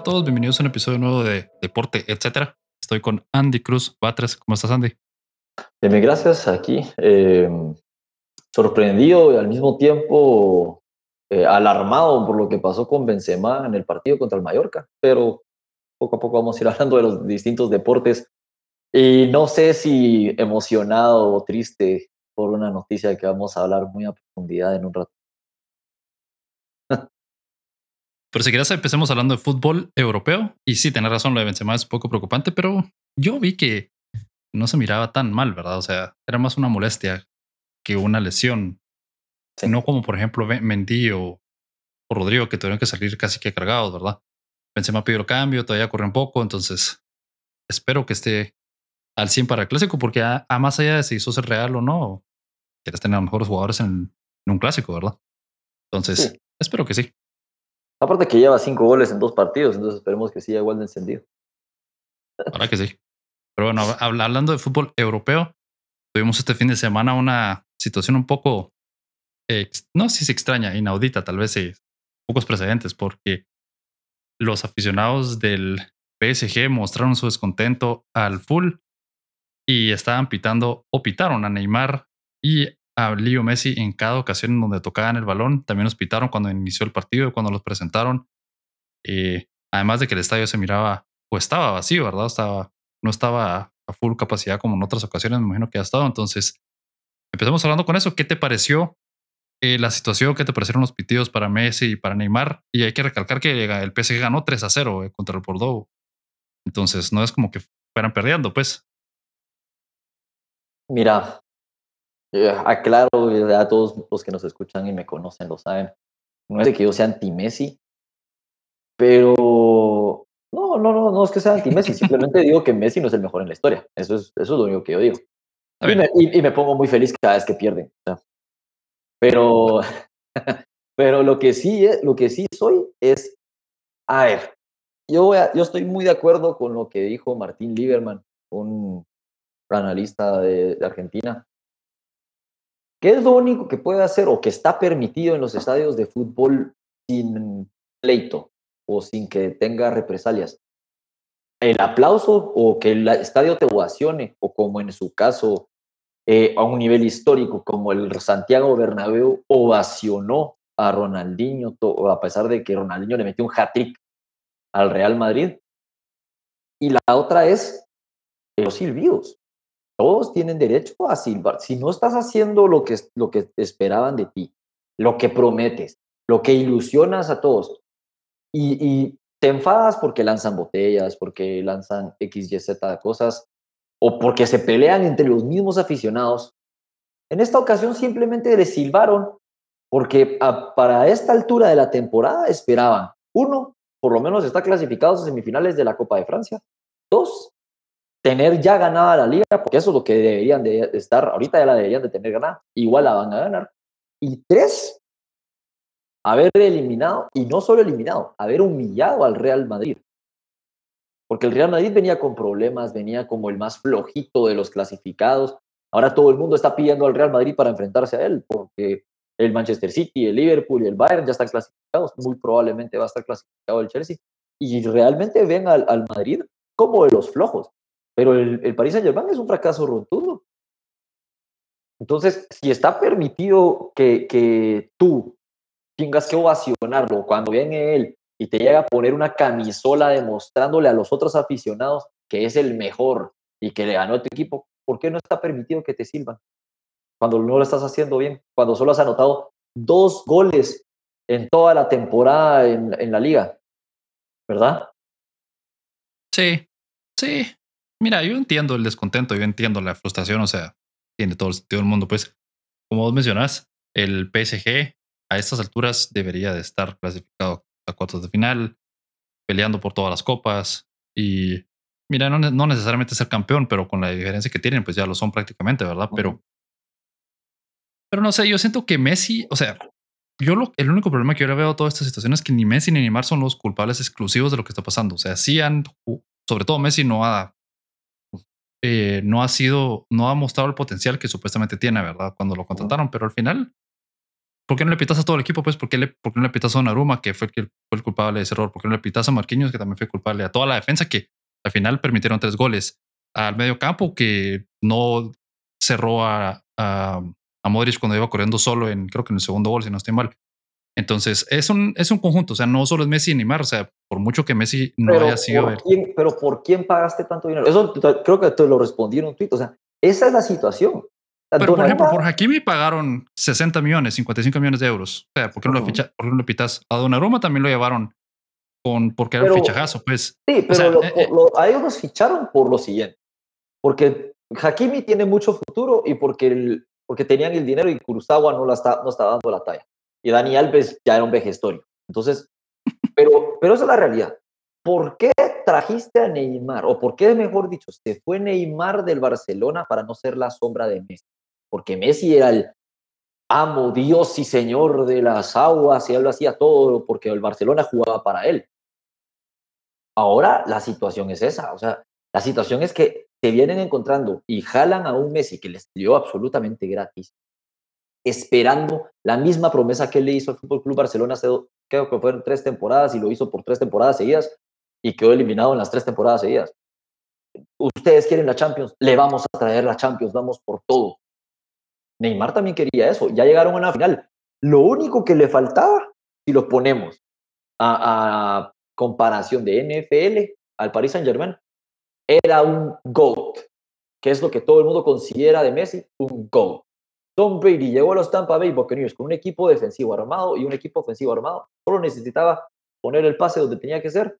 a todos, bienvenidos a un episodio nuevo de Deporte, etcétera. Estoy con Andy Cruz Batres. ¿Cómo estás, Andy? Bien, gracias. Aquí, eh, sorprendido y al mismo tiempo eh, alarmado por lo que pasó con Benzema en el partido contra el Mallorca, pero poco a poco vamos a ir hablando de los distintos deportes y no sé si emocionado o triste por una noticia que vamos a hablar muy a profundidad en un rato. Pero si quieres empecemos hablando de fútbol europeo. Y sí, tenés razón, lo de Benzema es un poco preocupante, pero yo vi que no se miraba tan mal, ¿verdad? O sea, era más una molestia que una lesión. No como, por ejemplo, Mendy o, Rodrigo, que tuvieron que salir casi que cargados, ¿verdad? Benzema pidió el cambio, todavía corre un poco, entonces espero que esté al 100 para el clásico, porque a, más allá de si eso es real o no, quieres tener a los mejores jugadores en, un clásico, ¿verdad? Entonces, espero que sí. Aparte que lleva cinco goles en dos partidos, entonces esperemos que siga igual de encendido. Ahora que sí. Pero bueno, hablando de fútbol europeo, tuvimos este fin de semana una situación un poco, no sé si extraña, inaudita, tal vez pocos precedentes, porque los aficionados del PSG mostraron su descontento al full y estaban pitando o pitaron a Neymar y a Messi en cada ocasión en donde tocaban el balón. También los pitaron cuando inició el partido cuando los presentaron. Eh, además de que el estadio se miraba o estaba vacío, ¿verdad? Estaba, no estaba a full capacidad como en otras ocasiones, me imagino que ha estado. Entonces, empezamos hablando con eso. ¿Qué te pareció eh, la situación? ¿Qué te parecieron los pitidos para Messi y para Neymar? Y hay que recalcar que el PSG ganó 3 a 0 eh, contra el Bordeaux. Entonces, no es como que fueran perdiendo, pues. Mira, eh, aclaro a todos los que nos escuchan y me conocen lo saben. No es de que yo sea anti-Messi, pero no, no, no, no es que sea anti-Messi, simplemente digo que Messi no es el mejor en la historia. Eso es, eso es lo único que yo digo. Y me, pongo muy feliz cada vez que pierden. Pero, pero lo que sí, lo que sí soy es, a ver, yo, yo estoy muy de acuerdo con lo que dijo Martín Lieberman, un analista de Argentina, ¿Qué es lo único que puede hacer o que está permitido en los estadios de fútbol sin pleito o sin que tenga represalias? El aplauso o que el estadio te ovacione o como en su caso eh, a un nivel histórico como el Santiago Bernabéu ovacionó a Ronaldinho a pesar de que Ronaldinho le metió un hat-trick al Real Madrid. Y la otra es los silbidos. Todos tienen derecho a silbar. Si no estás haciendo lo que, lo que esperaban de ti, lo que prometes, lo que ilusionas a todos, y, te enfadas porque lanzan botellas, porque lanzan X, Y, Z cosas, o porque se pelean entre los mismos aficionados, en esta ocasión simplemente les silbaron porque para esta altura de la temporada esperaban, uno, por lo menos está clasificado a semifinales de la Copa de Francia, dos, tener ya ganada la liga, porque eso es lo que deberían de estar, ahorita ya la deberían de tener ganada, igual la van a ganar. Y tres, haber eliminado, y no solo eliminado, haber humillado al Real Madrid. Porque el Real Madrid venía con problemas, venía como el más flojito de los clasificados. Ahora todo el mundo está pidiendo al Real Madrid para enfrentarse a él, porque el Manchester City, el Liverpool y el Bayern ya están clasificados. Muy probablemente va a estar clasificado el Chelsea. Y realmente ven al, al Madrid como de los flojos. Pero el, el Paris Saint Germain es un fracaso rotundo. Entonces, si está permitido que, que tú tengas que ovacionarlo cuando viene él y te llega a poner una camisola demostrándole a los otros aficionados que es el mejor y que le ganó a tu equipo, ¿por qué no está permitido que te sirvan? Cuando no lo estás haciendo bien, cuando solo has anotado dos goles en toda la temporada en, en la liga, ¿verdad? Sí, sí, Mira, yo entiendo el descontento, yo entiendo la frustración, o sea, tiene todo el sentido del mundo, pues, como vos mencionás, el PSG a estas alturas debería de estar clasificado a cuartos de final, peleando por todas las copas y, mira, no, no necesariamente ser campeón, pero con la diferencia que tienen, pues ya lo son prácticamente, ¿verdad? Pero, pero no sé, yo siento que Messi, o sea, yo lo, el único problema que yo veo a toda esta situación es que ni Messi ni Neymar son los culpables exclusivos de lo que está pasando. O sea, sí han, sobre todo Messi no ha eh, no ha sido, no ha mostrado el potencial que supuestamente tiene, ¿verdad? Cuando lo contrataron, pero al final, ¿por qué no le pitas a todo el equipo? Pues, ¿por qué, le, por qué no le pitas a Donnarumma, que fue el, que fue el culpable de ese error? ¿Por qué no le pitas a Marquinhos, que también fue culpable? A toda la defensa que al final permitieron tres goles. Al medio campo que no cerró a, a, a Modric cuando iba corriendo solo en, creo que en el segundo gol, si no estoy mal. Entonces, es un, es un conjunto, o sea, no solo es Messi y Neymar, o sea, por mucho que Messi no pero haya sido... ¿por quién, pero ¿por quién pagaste tanto dinero? Eso creo que te lo respondí en un tweet. O sea, esa es la situación. O Pero, por ejemplo, por Hakimi pagaron 60 millones, 55 millones de euros. O sea, ¿por qué no lo, ficha, por qué no lo pitas? A Donnarumma también lo llevaron con, porque era un fichajazo, pues. Sí, pero sea, lo- eh, eh. lo- a ellos los ficharon por lo siguiente. Porque Hakimi tiene mucho futuro y porque, el- porque tenían el dinero y Kurosawa no, la está, no estaba dando la talla. Y Dani Alves ya era un vejestorio. Entonces, pero, pero esa es la realidad. ¿Por qué trajiste a Neymar? O por qué, mejor dicho, se fue Neymar del Barcelona para no ser la sombra de Messi? Porque Messi era el amo, Dios y señor de las aguas y él lo hacía todo porque el Barcelona jugaba para él. Ahora la situación es esa, o sea, la situación es que se vienen encontrando y jalan a un Messi que les dio absolutamente gratis, esperando la misma promesa que le hizo al Fútbol Club Barcelona hace, creo que fueron tres temporadas y lo hizo por tres temporadas seguidas y quedó eliminado en las tres temporadas seguidas. Ustedes quieren la Champions, le vamos a traer la Champions, vamos por todo. Neymar también quería eso, ya llegaron a una final. Lo único que le faltaba, si lo ponemos a, a comparación de NFL al Paris Saint Germain, era un GOAT, que es lo que todo el mundo considera de Messi, un GOAT. Tom Brady llegó a los Tampa Bay Buccaneers con un equipo defensivo armado y un equipo ofensivo armado. Solo necesitaba poner el pase donde tenía que ser.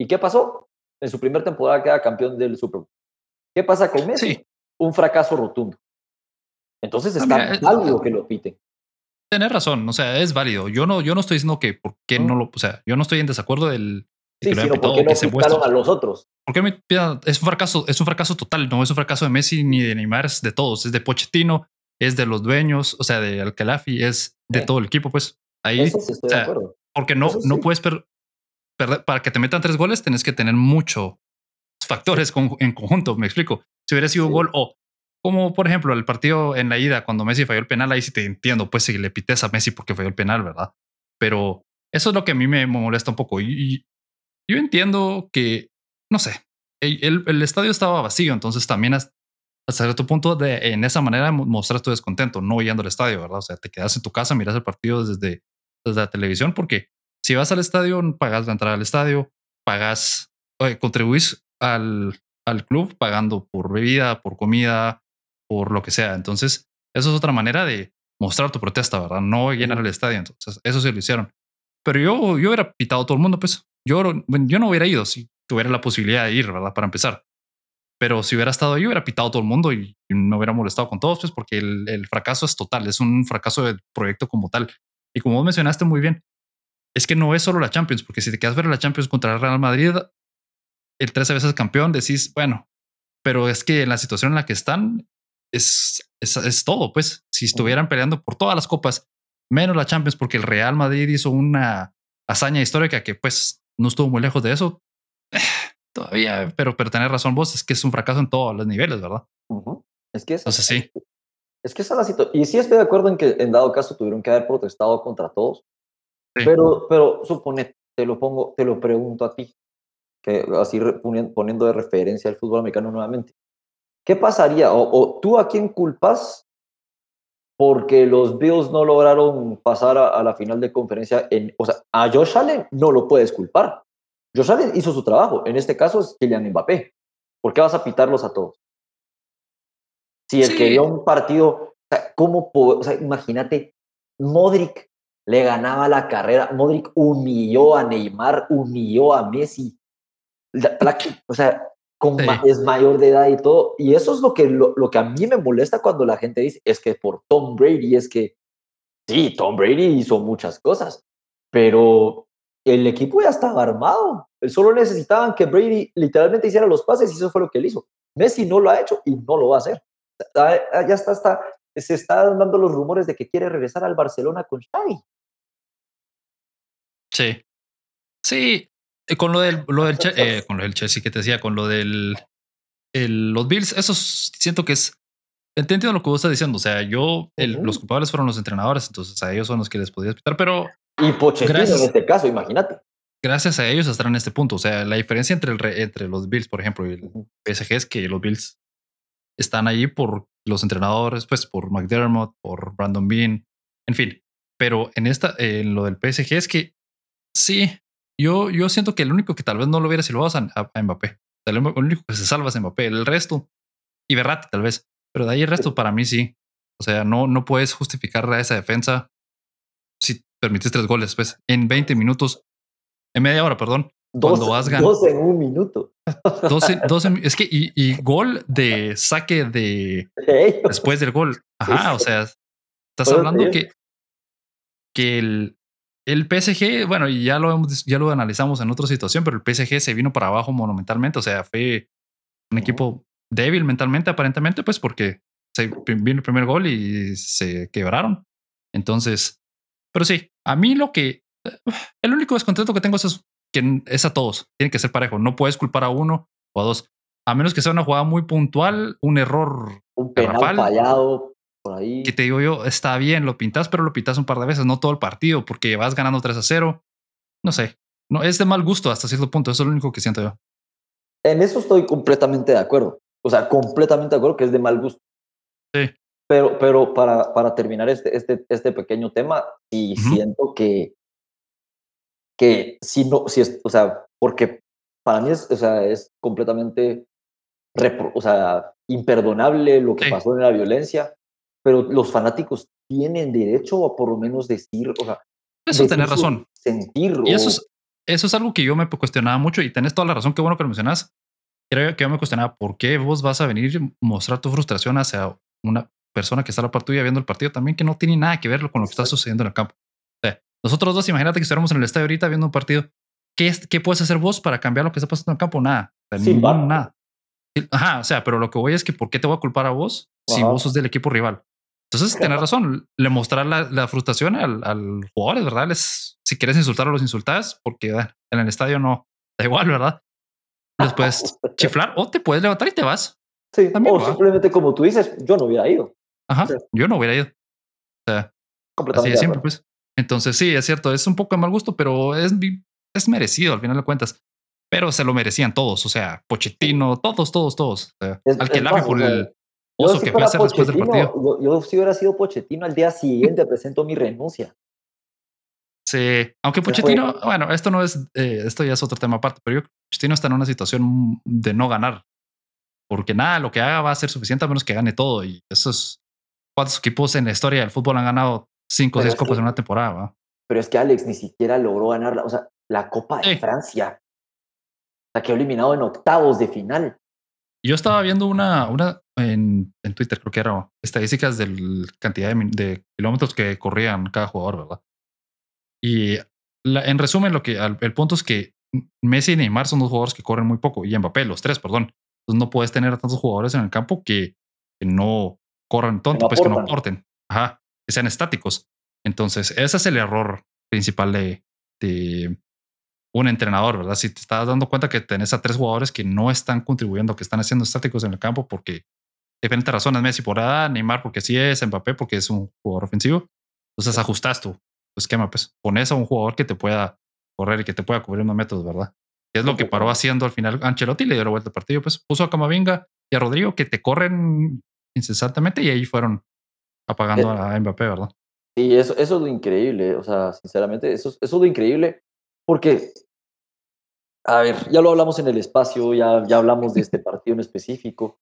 ¿Y qué pasó? En su primera temporada queda campeón del Super Bowl. ¿Qué pasa con Messi? Sí. Un fracaso rotundo. Entonces Ah, está eh, válido que lo piten. Tenés razón, o sea, es válido. Yo no, yo no estoy diciendo que por qué no lo, o sea, yo no estoy en desacuerdo del de Sí, que lo sino pitado porque no que se a los otros. ¿Por qué me pidan? Es un fracaso, es un fracaso total, no es un fracaso de Messi ni de Neymar, es de todos, es de Pochettino, es de los dueños, o sea, de Alcalafi, es de Sí. todo el equipo, pues. Ahí, sí o sea, porque no, no puedes per- perder, para que te metan tres goles, tenés que tener muchos factores con- en conjunto, me explico. Si hubiera sido un gol o como por ejemplo el partido en la ida cuando Messi falló el penal, ahí sí te entiendo, pues si le pites a Messi porque falló el penal, ¿verdad? Pero eso es lo que a mí me molesta un poco. Y, yo entiendo que, no sé, el, el- el estadio estaba vacío, entonces también hasta, cierto punto de, en esa manera mo- mostrar tu descontento, no yendo al estadio, ¿verdad? O sea, te quedas en tu casa, miras el partido desde, desde la televisión, porque si vas al estadio, pagas la entrada al estadio, pagas, oye, contribuís al, al club pagando por bebida, por comida, por lo que sea. Entonces, eso es otra manera de mostrar tu protesta, ¿verdad? No llenar el estadio. Entonces, eso sí lo hicieron. Pero yo, yo hubiera pitado a todo el mundo, pues. Yo, yo no hubiera ido si tuviera la posibilidad de ir, ¿verdad? Para empezar. Pero si hubiera estado ahí, hubiera pitado a todo el mundo y, me hubiera molestado con todos, pues, porque el, el fracaso es total, es un fracaso del proyecto como tal. Y como vos mencionaste muy bien, es que no es solo la Champions, porque si te quedas ver la Champions contra el Real Madrid, el 13 veces campeón, decís, bueno, pero es que en la situación en la que están es, es, es todo, pues, si estuvieran peleando por todas las copas, menos la Champions, porque el Real Madrid hizo una hazaña histórica que pues no estuvo muy lejos de eso. Todavía, pero, pero tenés razón vos, es que es un fracaso en todos los niveles, ¿verdad? Es que esa, Entonces sí. es que esa es la situación. Y sí estoy de acuerdo en que en dado caso tuvieron que haber protestado contra todos. Sí. Pero, pero supone, te lo pongo, te lo pregunto a ti, que así poniendo de referencia al fútbol americano nuevamente. ¿Qué pasaría? O, o tú a quién culpas porque los Bills no lograron pasar a, a la final de conferencia? En, o sea, a Josh Allen no lo puedes culpar. Josh Allen hizo su trabajo. En este caso es Kylian Mbappé. ¿Por qué vas a pitarlos a todos? Si el Sí. que dio un partido, o sea, ¿cómo po- o sea, imagínate, Modric le ganaba la carrera, Modric humilló a Neymar, humilló a Messi, La- la- o sea, con Sí. ma- es mayor de edad y todo, y eso es lo que, lo, lo que a mí me molesta cuando la gente dice, es que por Tom Brady, es que, sí, Tom Brady hizo muchas cosas, pero el equipo ya estaba armado, solo necesitaban que Brady literalmente hiciera los pases y eso fue lo que él hizo. Messi no lo ha hecho y no lo va a hacer. Ya está, está, se están dando los rumores de que quiere regresar al Barcelona con Xavi. Sí. Sí. Con lo del, lo del eh, con lo del Chelsea que te decía, con lo del el- los Bills, eso es- siento que es, entiendo lo que vos estás diciendo. O sea, yo, los culpables fueron los entrenadores, entonces a ellos son los que les podía explicar, pero. Y Pochettino en este caso, imagínate. Gracias a ellos estar en este punto. O sea, la diferencia entre, el, entre los Bills, por ejemplo, y el PSG es que los Bills están allí por los entrenadores, pues por McDermott, por Brandon Bean, en fin. Pero en esta, en lo del PSG es que sí, yo, yo siento que el único que tal vez no lo hubiera silbado es a, a, Mbappé. El único que se salva es Mbappé. El resto, y Berratti tal vez. Pero de ahí el resto para mí sí. O sea, no, no puedes justificar esa defensa si permites tres goles, pues, en 20 minutos, en media hora, perdón. cuando has ganado. Dos en un minuto. 12, 12 es que, y, y, gol de saque de después del gol. Ajá, o sea, estás hablando que, que el, el PSG, bueno, y ya lo, ya lo analizamos en otra situación, pero el PSG se vino para abajo monumentalmente. O sea, fue un equipo débil mentalmente, aparentemente, pues porque se vino el primer gol y se quebraron. Entonces, pero sí, a mí lo que el único descontento que tengo es que es a todos, tiene que ser parejo. No puedes culpar a uno o a dos, a menos que sea una jugada muy puntual, un error, un penal fallado por ahí. Que te digo yo, está bien, lo pintas, pero lo pintas un par de veces, no todo el partido, porque vas ganando 3 a 0. No sé, no es de mal gusto hasta cierto punto. Eso es lo único que siento yo. En eso estoy completamente de acuerdo. O sea, completamente de acuerdo que es de mal gusto. Sí. Pero, pero para, para terminar este, este, este pequeño tema, sí siento que, que si no, si es, o sea, porque para mí es, o sea, es completamente, o sea, imperdonable lo que pasó en la violencia, pero los fanáticos tienen derecho a por lo menos decir, o sea, eso tenés razón. Sentir. Y eso es, eso es algo que yo me cuestionaba mucho y tenés toda la razón, qué bueno que lo mencionas. Creo que yo me cuestionaba por qué vos vas a venir y mostrar tu frustración hacia una persona que está a la par tuya viendo el partido también que no tiene nada que ver con lo que está sucediendo en el campo. O sea, nosotros dos, imagínate que estuviéramos en el estadio ahorita viendo un partido. ¿Qué, ¿Qué puedes hacer vos para cambiar lo que está pasando en el campo? Nada. nada. Ajá, o sea, pero lo que voy es que ¿por qué te voy a culpar a vos si vos sos del equipo rival? Entonces, tenés razón, le mostrar la, frustración al, al jugador, ¿verdad? Les, si quieres insultar o los insultas, porque en el estadio no da igual, ¿verdad? Les puedes chiflar o te puedes levantar y te vas. Sí, También, o simplemente como tú dices, yo no hubiera ido. Ajá, yo no hubiera ido. O sea, así de siempre, pues. Entonces, sí, es cierto, es un poco de mal gusto, pero es, es merecido al final de cuentas. Pero se lo merecían todos, o sea, Pochettino, todos, todos, todos. al que lave por el oso que fue a hacer después del partido. Yo, si hubiera sido Pochettino, al día siguiente presento mi renuncia. Sí, aunque Pochettino, bueno, esto no es, eh, esto ya es otro tema aparte, pero yo, Pochettino está en una situación de no ganar, porque nada, lo que haga va a ser suficiente a menos que gane todo. Y esos cuántos equipos en la historia del fútbol han ganado cinco o seis copas en una temporada. Pero es que Alex ni siquiera logró ganar, la, o sea, la Copa de Francia. La que ha eliminado en octavos de final. Yo estaba viendo una, una en, en Twitter, creo que era estadísticas de la cantidad de, de, kilómetros que corrían cada jugador, ¿verdad? Y en resumen, lo que el punto es que Messi y Neymar son dos jugadores que corren muy poco y Mbappé, los tres, perdón. Entonces no puedes tener a tantos jugadores en el campo que, no corran tonto, pues que no aporten, ajá, que sean estáticos. Entonces, ese es el error principal de, de un entrenador, ¿verdad? Si te estás dando cuenta que tenés a tres jugadores que no están contribuyendo, que están haciendo estáticos en el campo porque diferentes razones, Messi por edad, Neymar porque sí es, Mbappé porque es un jugador ofensivo, entonces ajustas tú esquema, pues pones a un jugador que te pueda correr y que te pueda cubrir unos métodos, ¿verdad? es lo que paró haciendo al final Ancelotti, le dio la vuelta al partido, pues puso a Camavinga y a Rodrigo que te corren incesantemente y ahí fueron apagando eh, a Mbappé, ¿verdad? Sí, eso, eso es lo increíble, o sea, sinceramente, eso, eso es lo increíble porque, a ver, ya lo hablamos en el espacio, ya, ya hablamos de este partido en específico,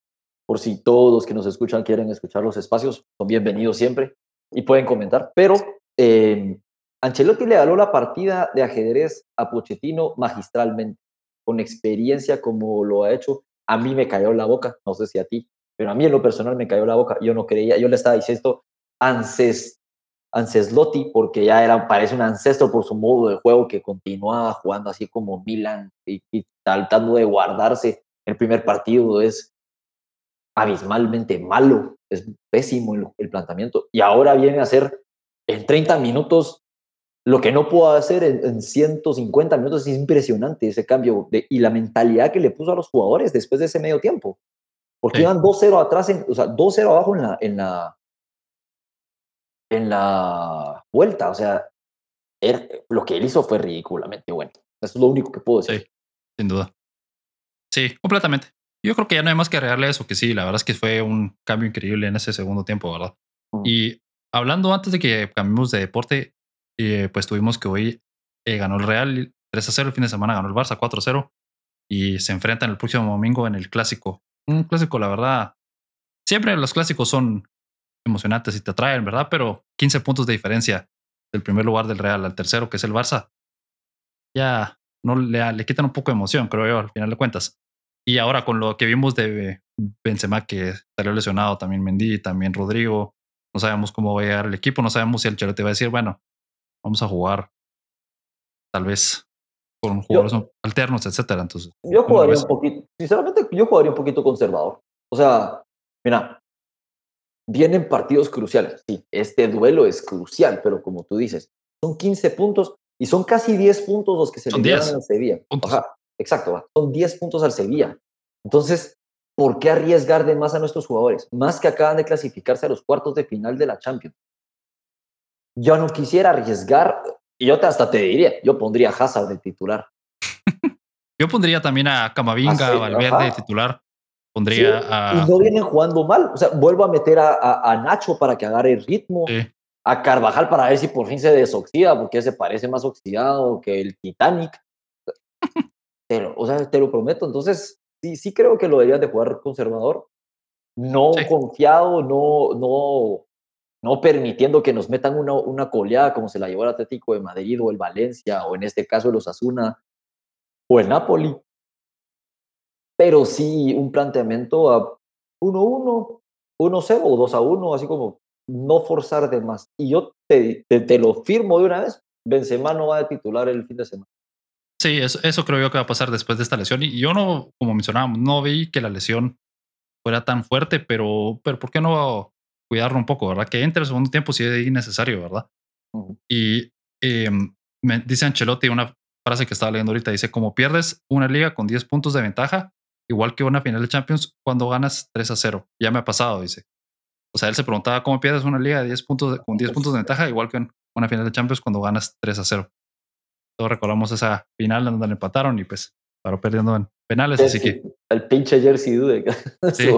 por si todos que nos escuchan quieren escuchar los espacios, son bienvenidos siempre y pueden comentar, pero eh, Ancelotti le ganó la partida de ajedrez a Pochettino magistralmente, con experiencia como lo ha hecho. A mí me cayó la boca, no sé si a ti, pero a mí en lo personal me cayó la boca. Yo no creía, yo le estaba diciendo Ances, Anceslotti, porque ya era, parece un ancestro por su modo de juego que continuaba jugando así como Milan y, tratando de guardarse. El primer partido es abismalmente malo, es pésimo el, planteamiento. Y ahora viene a ser en 30 minutos, lo que no puedo hacer en, 150 minutos es impresionante ese cambio y la mentalidad que le puso a los jugadores después de ese medio tiempo. Porque Sí. iban 2-0 atrás, en, o sea, 2-0 abajo en la, en la, en la vuelta. O sea, era- lo que él hizo fue ridículamente bueno. Eso es lo único que puedo decir. Sí, sin duda. Sí, completamente. Yo creo que ya no hay más que agregarle eso, que sí, la verdad es que fue un cambio increíble en ese segundo tiempo, ¿verdad? Mm. Y hablando antes de que cambiemos de deporte, eh, pues tuvimos que hoy eh, ganó el Real 3 a 0, el fin de semana ganó el Barça 4 a 0 y se enfrentan el próximo domingo en el clásico. Un clásico, la verdad, siempre los clásicos son emocionantes y te atraen, ¿verdad? Pero 15 puntos de diferencia del primer lugar del Real al tercero, que es el Barça, ya no le, quitan un poco de emoción, creo yo, al final de cuentas. Y ahora con lo que vimos de Benzema, que salió lesionado, también Mendy, también Rodrigo, no sabemos cómo va a llegar el equipo, no sabemos si el Chelote va a decir, bueno, vamos a jugar tal vez con jugadores alternos, etcétera. Entonces, Yo ¿cómo lo jugaría un poquito, sinceramente, yo jugaría un poquito conservador. O sea, mira, vienen partidos cruciales. Sí, este duelo es crucial, pero como tú dices, son 15 puntos y son casi 10 puntos los que se Son le dieron 10 al Sevilla. Ajá, exacto, son 10 puntos al Sevilla. Entonces, ¿por qué arriesgar de más a nuestros jugadores? Más que acaban de clasificarse a los cuartos de final de la Champions. Yo no quisiera arriesgar, y yo te- hasta te diría, yo pondría a Hazard de titular. Yo pondría también a Camavinga, Ah, a Valverde ajá. titular. Sí, Pondría a. Y no vienen jugando mal. O sea, vuelvo a meter a, a- a Nacho para que agarre el ritmo, Sí, a Carvajal para ver si por fin se desoxida, porque se parece más oxidado que el Titanic. Te lo, o sea, te lo prometo. Entonces, sí, sí creo que lo deberían de jugar conservador. No Sí. confiado, no, no, no permitiendo que nos metan una, una coleada como se la llevó el Atlético de Madrid o el Valencia, o en este caso el Osasuna o el Napoli. Pero sí un planteamiento a 1-1, 1-0 o 2-1, así como no forzar de más. Y yo te, te, lo firmo de una vez, Benzema no va a titular el fin de semana. sí eso, eso creo yo que va a pasar después de esta lesión. Y yo no, como mencionábamos, no vi que la lesión fuera tan fuerte, pero, pero ¿por qué no cuidarlo un poco, verdad? Que entre el segundo tiempo si es innecesario, ¿verdad? Y eh, me dice Ancelotti una frase que estaba leyendo ahorita, dice, como pierdes una liga con 10 puntos de ventaja, igual que una final de Champions cuando ganas 3 a 0. Ya me ha pasado, dice. O sea, él se preguntaba cómo pierdes una liga de 10 puntos de- con 10 puntos de ventaja, igual que en una final de Champions cuando ganas 3 a 0. Todos recordamos esa final donde le empataron y pues paró perdiendo en penales, así que Jersey, el pinche Jersey Dude. Sí.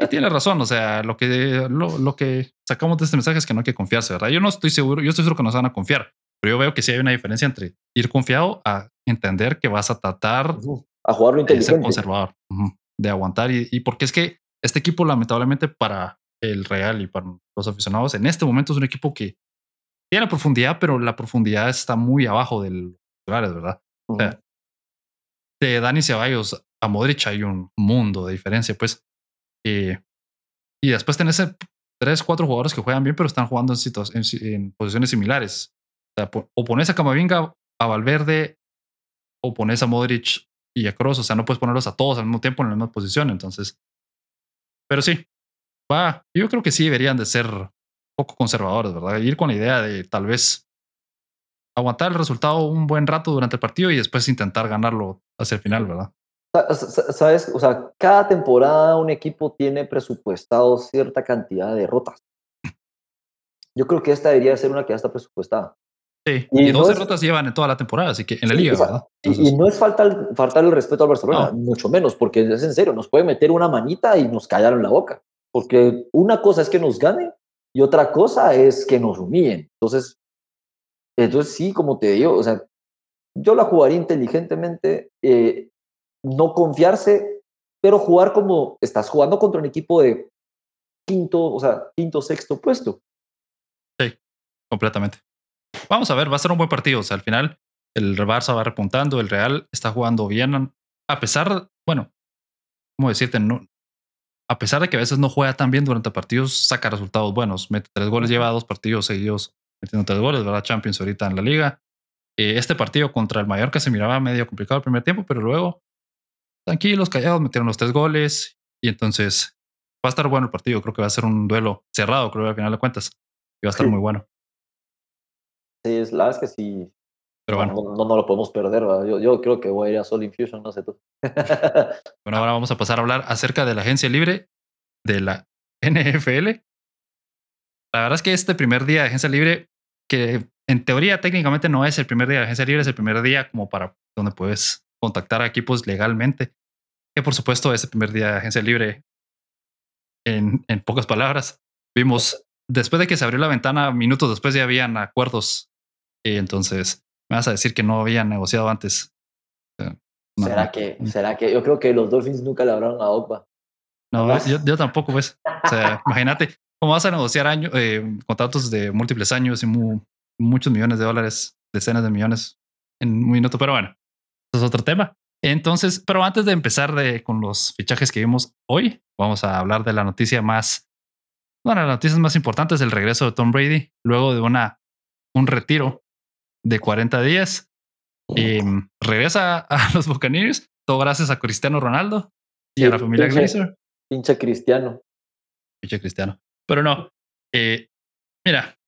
y tiene razón, o sea, lo que, lo, lo que sacamos de este mensaje es que no hay que confiarse, ¿verdad? Yo no estoy seguro, yo estoy seguro que nos van a confiar, pero yo veo que sí hay una diferencia entre ir confiado a entender que vas a tratar a jugarlo de ser inteligente. conservador, de aguantar y, y porque es que este equipo lamentablemente para el Real y para los aficionados en este momento es un equipo que tiene profundidad, pero la profundidad está muy abajo del lugares, ¿verdad? Ujú. sea, de Dani Ceballos a Modric hay un mundo de diferencia, pues. Eh, y después tenés tres, cuatro jugadores que juegan bien, pero están jugando en, en en posiciones similares. O, sea, o pones a Camavinga, a Valverde, o pones a Modric y a Kroos. O sea, no puedes ponerlos a todos al mismo tiempo en la misma posición. Entonces, pero sí, va. Yo creo que sí deberían de ser poco conservadores, ¿verdad? Ir con la idea de tal vez aguantar el resultado un buen rato durante el partido y después intentar ganarlo hacia el final, ¿verdad? Sa- sa- ¿Sabes? O sea, cada temporada un equipo tiene presupuestado cierta cantidad de derrotas. Yo creo que esta debería ser una que ya está presupuestada. Sí, Y y, no dos es- derrotas llevan en toda la temporada, así que en la Sí, liga, o sea, ¿verdad? y- Entonces, y, no es faltar, faltar el respeto al Barcelona, No. mucho menos, porque es en serio, nos puede meter una manita y nos callaron la boca. Porque una cosa es que nos ganen y otra cosa es que nos humillen. Entonces, entonces sí, como te digo, o sea, yo la jugaría inteligentemente, eh, no confiarse, pero jugar como estás jugando contra un equipo de quinto, o sea, quinto, sexto puesto. completamente. Vamos a ver, va a ser un buen partido. O sea, al final el Barça va repuntando, el Real está jugando bien, a pesar, bueno, ¿cómo decirte? No, a pesar de que a veces no juega tan bien durante partidos, saca resultados buenos. Mete tres goles, lleva dos partidos seguidos metiendo tres goles, ¿verdad? Champions ahorita en la liga. Eh, este partido contra el Mallorca se miraba medio complicado el primer tiempo, pero luego tranquilos, callados, metieron los tres goles y entonces va a estar bueno el partido. Creo que va a ser un duelo cerrado, creo que al final de cuentas. Y va a estar Sí. muy bueno. Sí, es la verdad es que sí. Pero bueno. No, no, lo podemos perder, yo, yo, creo que voy a ir a Soul Infusion, no sé tú. bueno, ahora vamos a pasar a hablar acerca de la agencia libre de la NFL. La verdad es que este primer día de agencia libre, que en teoría técnicamente no es el primer día de agencia libre, es el primer día como para donde puedes contactar a equipos legalmente. Que por supuesto ese primer día de agencia libre, en, en pocas palabras, vimos después de que se abrió la ventana, minutos después ya habían acuerdos. Y entonces me vas a decir que no habían negociado antes. ¿Será que, será que yo creo que los Dolphins nunca le hablaron a Ogba? No, yo, yo, tampoco, pues. O sea, imagínate cómo vas a negociar año, eh, contratos de múltiples años y muchos millones de dólares, decenas de millones en un minuto. Pero bueno, eso es otro tema. Entonces, pero antes de empezar de, con los fichajes que vimos hoy, vamos a hablar de la noticia más, de las noticias más importantes, el regreso de Tom Brady, luego de una, un retiro de 40 días. Y regresa a los Buccaneers, todo gracias a Cristiano Ronaldo y a la familia Glazer. Pinche cristiano. Pinche cristiano. Pero no. Eh, mira,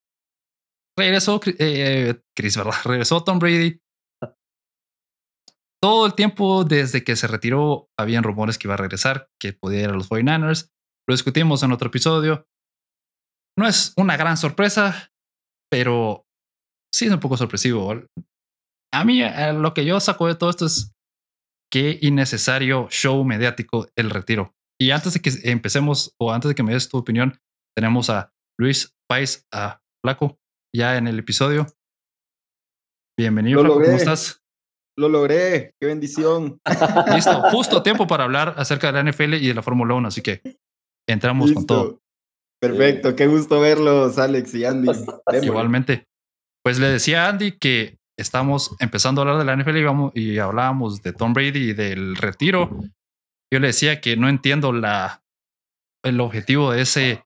regresó eh, Chris, ¿verdad? Regresó Tom Brady. Todo el tiempo desde que se retiró, habían rumores que iba a regresar, que podía ir a los 49ers. Lo discutimos en otro episodio. No es una gran sorpresa, pero sí es un poco sorpresivo. A mí, eh, lo que yo saco de todo esto es qué innecesario show mediático el retiro. Y antes de que empecemos, o antes de que me des tu opinión, tenemos a Luis Pais, a Flaco, ya en el episodio. Bienvenido, Flaco, ¿cómo estás? Lo logré, qué bendición. Listo, justo tiempo para hablar acerca de la NFL y de la Fórmula 1, así que entramos con todo. Perfecto, qué gusto verlos, Alex y Andy. Igualmente. Pues le decía a Andy que estamos empezando a hablar de la NFL y, vamos, y hablábamos de Tom Brady y del retiro yo le decía que no entiendo la, el objetivo de ese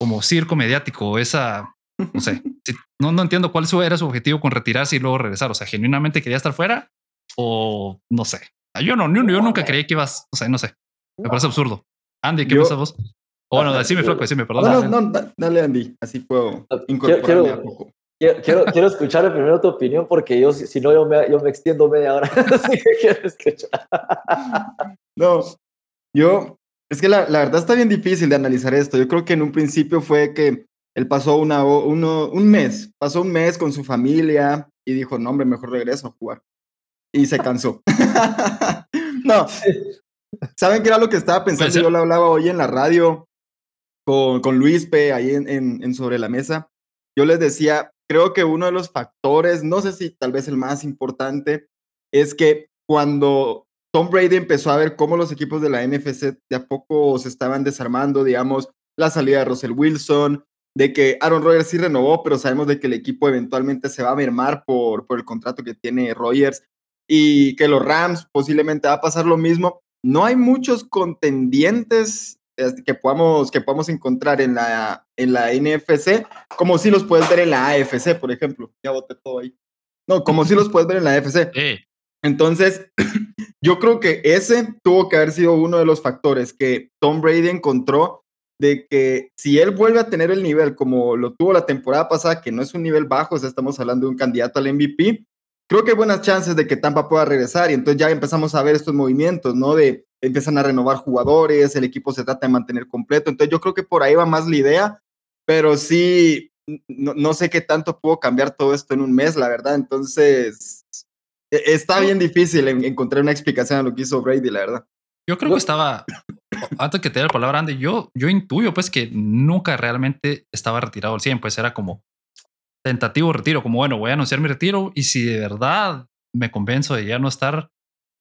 como circo mediático, esa, no sé, no, no entiendo cuál era su objetivo con retirarse y luego regresar. O sea, genuinamente quería estar fuera o no sé. Yo no, yo nunca creí que ibas, o sea, no sé. Me parece absurdo. Andy, ¿qué pasa vos? O bueno, decime, Flaco, decime, perdón. No, no, dale, Andy, así puedo incorporarme a poco. Quiero, quiero, escuchar primero tu opinión porque yo, si, no, yo me, yo me extiendo media hora. Así que quiero escuchar. No, yo, es que la, la, verdad está bien difícil de analizar esto. Yo creo que en un principio fue que él pasó una, uno, un mes, pasó un mes con su familia y dijo, no, hombre, mejor regreso a jugar. Y se cansó. no. ¿Saben qué era lo que estaba pensando? Yo lo hablaba hoy en la radio con, con Luis P. ahí en, en, en Sobre la Mesa. Yo les decía, creo que uno de los factores, no sé si tal vez el más importante, es que cuando Tom Brady empezó a ver cómo los equipos de la NFC de a poco se estaban desarmando, digamos, la salida de Russell Wilson, de que Aaron Rodgers sí renovó, pero sabemos de que el equipo eventualmente se va a mermar por, por el contrato que tiene Rodgers y que los Rams posiblemente va a pasar lo mismo. No hay muchos contendientes este, que podamos, que podamos encontrar en la, en la NFC, como si los puedes ver en la AFC, por ejemplo. Ya boté todo ahí. No, como si los puedes ver en la AFC. Entonces, yo creo que ese tuvo que haber sido uno de los factores que Tom Brady encontró de que si él vuelve a tener el nivel como lo tuvo la temporada pasada, que no es un nivel bajo, o estamos hablando de un candidato al MVP, creo que hay buenas chances de que Tampa pueda regresar y entonces ya empezamos a ver estos movimientos, ¿no? De empiezan a renovar jugadores, el equipo se trata de mantener completo, entonces yo creo que por ahí va más la idea, pero sí, no, no sé qué tanto pudo cambiar todo esto en un mes, la verdad, entonces está bien difícil encontrar una explicación a lo que hizo Brady, la verdad. Yo creo que estaba, antes que te dé la palabra, Andy, yo, yo intuyo pues que nunca realmente estaba retirado al 100, pues era como tentativo retiro, como bueno, voy a anunciar mi retiro y si de verdad me convenzo de ya no estar,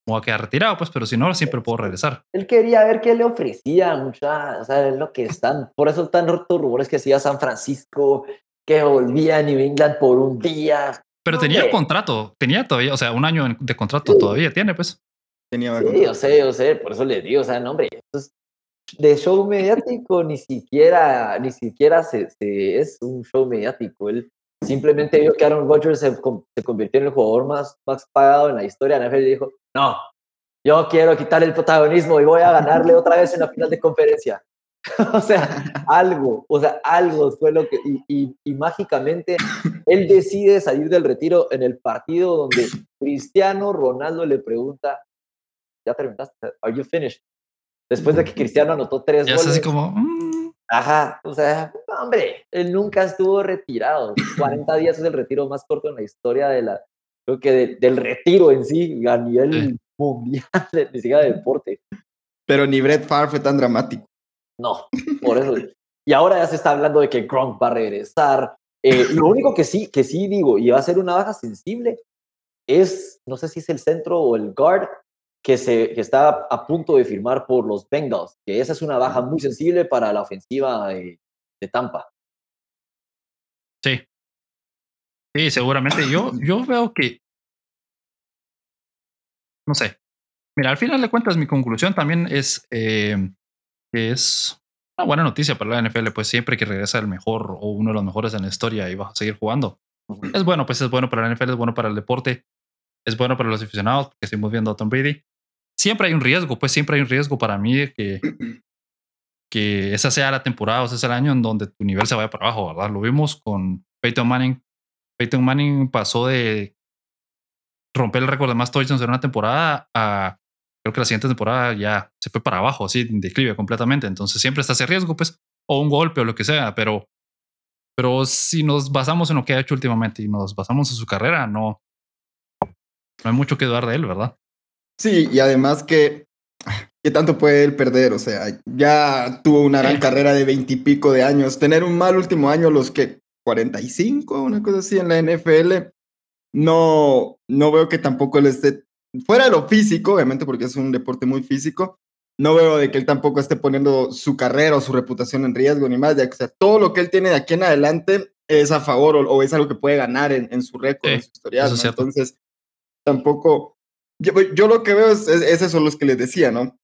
voy a quedar retirado, pues, pero si no, siempre puedo regresar. Él quería ver qué le ofrecía, mucha, o sea, es lo que están, por eso están rotos rumores que hacía San Francisco, que volvía a New England por un día, pero tenía contrato, tenía todavía, o sea, un año de contrato todavía tiene, pues. Tenía sí, yo sé, yo sé, por eso les digo, o sea, no, hombre, de show mediático ni siquiera, ni siquiera se, es un show mediático. Él simplemente vio que Aaron Rodgers se, se, convirtió en el jugador más, más pagado en la historia de NFL y dijo, no, yo quiero quitar el protagonismo y voy a ganarle otra vez en la final de conferencia. o sea, algo, o sea, algo fue lo que, y, y, mágicamente él decide salir del retiro en el partido donde Cristiano Ronaldo le pregunta, ¿ya terminaste? ¿Are you finished? Después de que Cristiano anotó tres ya goles. así como... Mm". Ajá, o sea, hombre, él nunca estuvo retirado. 40 días es el retiro más corto en la historia de la, creo que del retiro en sí, a nivel mundial, ni siquiera de deporte. Pero ni Brett Favre fue tan dramático. No, por eso. y ahora ya se está hablando de que Gronk va a regresar. Eh, lo único que sí, que sí digo, y va a ser una baja sensible, es, no sé si es el centro o el guard, que, se, que está a punto de firmar por los Bengals, que esa es una baja muy sensible para la ofensiva de, Tampa. Sí. Sí, seguramente. Yo, yo veo que. No sé. Mira, al final de cuentas, mi conclusión también es eh, que es una buena noticia para la NFL, pues siempre que regresa el mejor o uno de los mejores en la historia y va a seguir jugando. Es bueno, pues es bueno para la NFL, es bueno para el deporte, es bueno para los aficionados, porque estamos viendo a Tom Brady. Siempre hay un riesgo, pues siempre hay un riesgo para mí que, que esa sea la temporada o ese sea el año en donde tu nivel se vaya para abajo, ¿verdad? Lo vimos con Peyton Manning. Peyton Manning pasó de romper el récord de más touchdowns en una temporada a creo que la siguiente temporada ya se fue para abajo, así, declive completamente. Entonces siempre está ese riesgo, pues, o un golpe o lo que sea, pero, pero si nos basamos en lo que ha hecho últimamente y nos basamos en su carrera, no, no hay mucho que dudar de él, ¿verdad? Sí, y además que, ¿qué tanto puede él perder? O sea, ya tuvo una gran carrera de veintipico de años. Tener un mal último año, los que 45, una cosa así en la NFL, no, no veo que tampoco él esté fuera de lo físico, obviamente porque es un deporte muy físico, no veo de que él tampoco esté poniendo su carrera o su reputación en riesgo ni más, ya que sea, todo lo que él tiene de aquí en adelante es a favor o, es algo que puede ganar en, su récord, en su historial. Entonces, tampoco, yo, lo que veo es, esos son los que les decía, ¿no?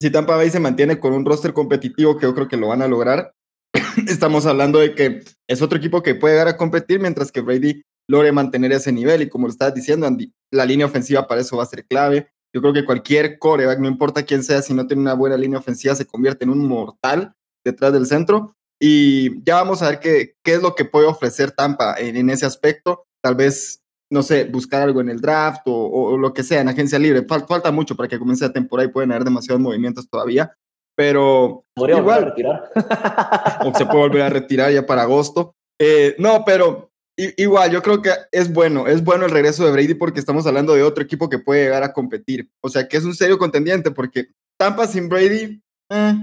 Si Tampa Bay se mantiene con un roster competitivo, que yo creo que lo van a lograr, estamos hablando de que es otro equipo que puede llegar a competir, mientras que Brady logre mantener ese nivel. Y como lo estabas diciendo, Andy, la línea ofensiva para eso va a ser clave. Yo creo que cualquier coreback, no importa quién sea, si no tiene una buena línea ofensiva, se convierte en un mortal detrás del centro. Y ya vamos a ver qué, qué es lo que puede ofrecer Tampa en, ese aspecto. Tal vez, no sé, buscar algo en el draft o, lo que sea, en agencia libre. falta mucho para que comience la temporada y pueden haber demasiados movimientos todavía. Pero Podría igual, retirar. o se puede volver a retirar ya para agosto. Eh, no, pero Igual, yo creo que es bueno, es bueno el regreso de Brady porque estamos hablando de otro equipo que puede llegar a competir. O sea, que es un serio contendiente porque Tampa sin Brady, eh,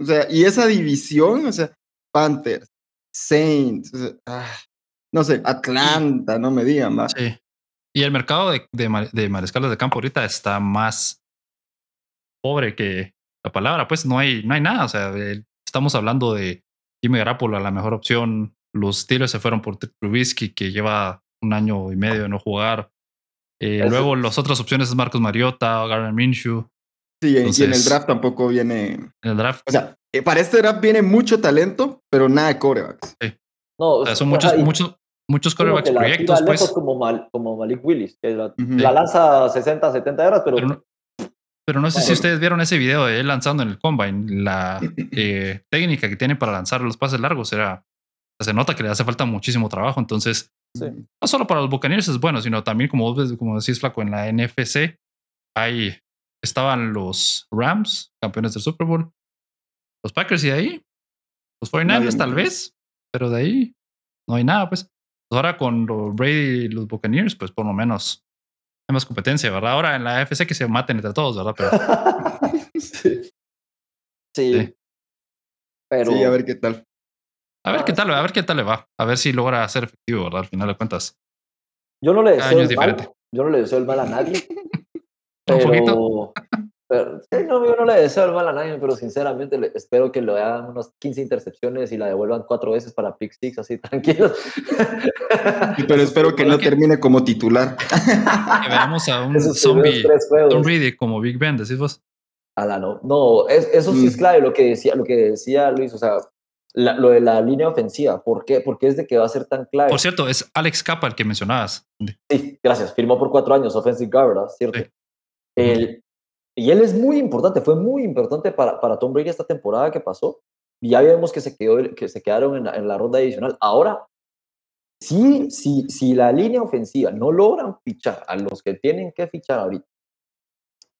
o sea, y esa división, o sea, Panthers, Saints, ah, no sé, Atlanta, no me digan más. Sí. Y el mercado de, de, de de campo ahorita está más pobre que la palabra, pues no hay, no hay nada. O sea, estamos hablando de Jimmy Garapolo, la mejor opción los Steelers se fueron por Trubisky, que lleva un año y medio de no jugar. Eh, luego, las otras opciones es Marcos Mariota, Gardner Minshew. Sí, y en el draft tampoco viene. En el draft. O sea, eh, para este draft viene mucho talento, pero nada de corebacks. Sí. No, son muchos, muchos, muchos corebacks proyectos. Pues. Como, como Malik Willis, que la, lanza 60, 70 horas, pero. pero no, sé si ustedes vieron ese video de él lanzando en el combine. La eh, técnica que tiene para lanzar los pases largos era se nota que le hace falta muchísimo trabajo. Entonces, no solo para los Buccaneers es bueno, sino también, como, como decís, Flaco, en la NFC, ahí estaban los Rams, campeones del Super Bowl, los Packers y de ahí, los 49ers tal vez, pero de ahí no hay nada, pues. Ahora con los Brady y los Buccaneers, pues por lo menos hay más competencia, ¿verdad? Ahora en la NFC que se maten entre todos, ¿verdad? Pero... sí. sí. Pero... Sí, a ver qué tal. A ver qué tal, a ver qué tal le va. A ver si logra ser efectivo, ¿verdad? Al final de cuentas. Yo no le deseo el mal. Yo no le deseo el mal a nadie. pero, pero no, yo no le deseo el mal a nadie, pero sinceramente espero que le hagan unas 15 intercepciones y la devuelvan cuatro veces para pick six, así tranquilos. pero espero que no termine como titular. que veamos a un zombie Tom Brady como Big Ben, decís vos. Ala, no, no, eso sí es mm. clave lo que decía, lo que decía Luis, o sea, lo de la línea ofensiva. ¿Por qué? Porque es de que va a ser tan clave. Por cierto, es Alex Capa el que mencionabas. Sí, gracias. Firmó por cuatro años, offensive guard, ¿verdad? Cierto. y él es muy importante, fue muy importante para, para Tom Brady esta temporada que pasó, ya vemos que se, quedó, que se quedaron en la, en la ronda adicional. Ahora, si, si, si la línea ofensiva no logran fichar a los que tienen que fichar ahorita,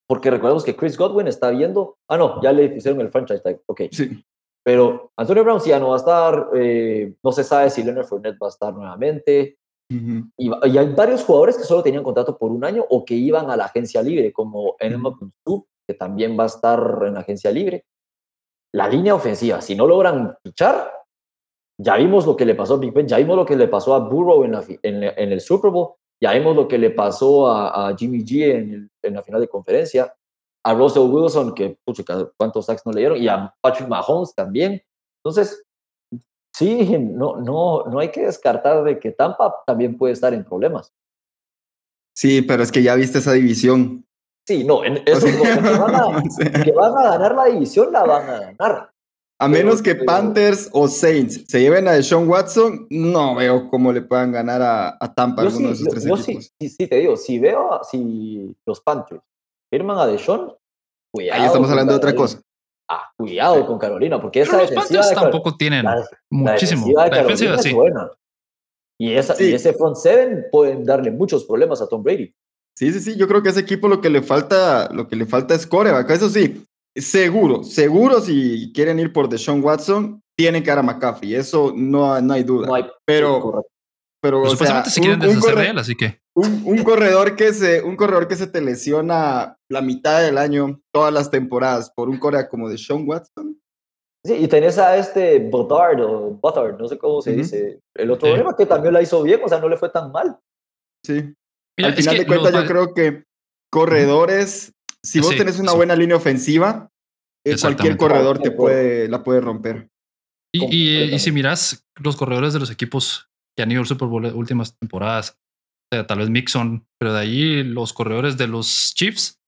porque recordemos que Chris Godwin está viendo, ah, no, ya le hicieron el franchise tag, ok. Sí. Pero Antonio Brown si ya no va a estar, eh, no se sabe si Leonard Fournette va a estar nuevamente. Ujú. Y, y hay varios jugadores que solo tenían contrato por un año o que iban a la agencia libre, como Enema Kunsu, que también va a estar en la agencia libre. La línea ofensiva, si no logran fichar, ya vimos lo que le pasó a Big Ben, ya vimos lo que le pasó a Burrow en, la en, en el Super Bowl, ya vimos lo que le pasó a, a Jimmy G en, el- en la final de conferencia, a Russell Wilson, que pucha, cuántos sacks no le dieron, y a Patrick Mahomes también. Entonces, sí, no, no, no hay que descartar de que Tampa también puede estar en problemas. Sí, pero es que ya viste esa división. Sí, no, en O eso sea, que van, a, o sea, que van a ganar la división, la van a ganar. a menos que pero- Panthers o Saints se lleven a Deshaun Watson, no veo cómo le puedan ganar a, a Tampa alguno de sí, esos yo- tres yo sí, equipos. sí, sí te digo, si veo, si los Panthers firman a Deshaun, cuidado. Ahí estamos hablando de otra cosa. Ah, cuidado con Carolina, porque esa Pero los defensiva Panthers de Car- tampoco tienen la- la muchísimo. defensiva de La defensiva Carolina sí. es buena. Y, esa, Sí. y ese front seven pueden darle muchos problemas a Tom Brady. Sí, sí, sí, yo creo que a ese equipo lo que le falta, lo que le falta es coreback. Eso sí, seguro, seguro si quieren ir por Deshaun Watson, tienen que dar a McCaffrey, eso no, no hay duda. No hay, pero. Pero Pues o sea, supuestamente se un- quieren un deshacer corre- de él, así que un, un corredor que se, un corredor que se te lesiona la mitad del año, todas las temporadas, por un coreback como Deshaun Watson. Sí, y tenés a este Botard o Botard, no sé cómo se dice. El otro Sí. problema que también la hizo bien, o sea, no le fue tan mal. Sí. Mira, Al final de cuentas, yo creo que corredores, si vos Sí, tenés una sí. buena línea ofensiva, eh, cualquier corredor te puede, la puede romper. Y, y- y Completamente. si miras los corredores de los equipos que han ido al Super Bowl las últimas temporadas, o sea, tal vez Mixon, pero de ahí los corredores de los Chiefs,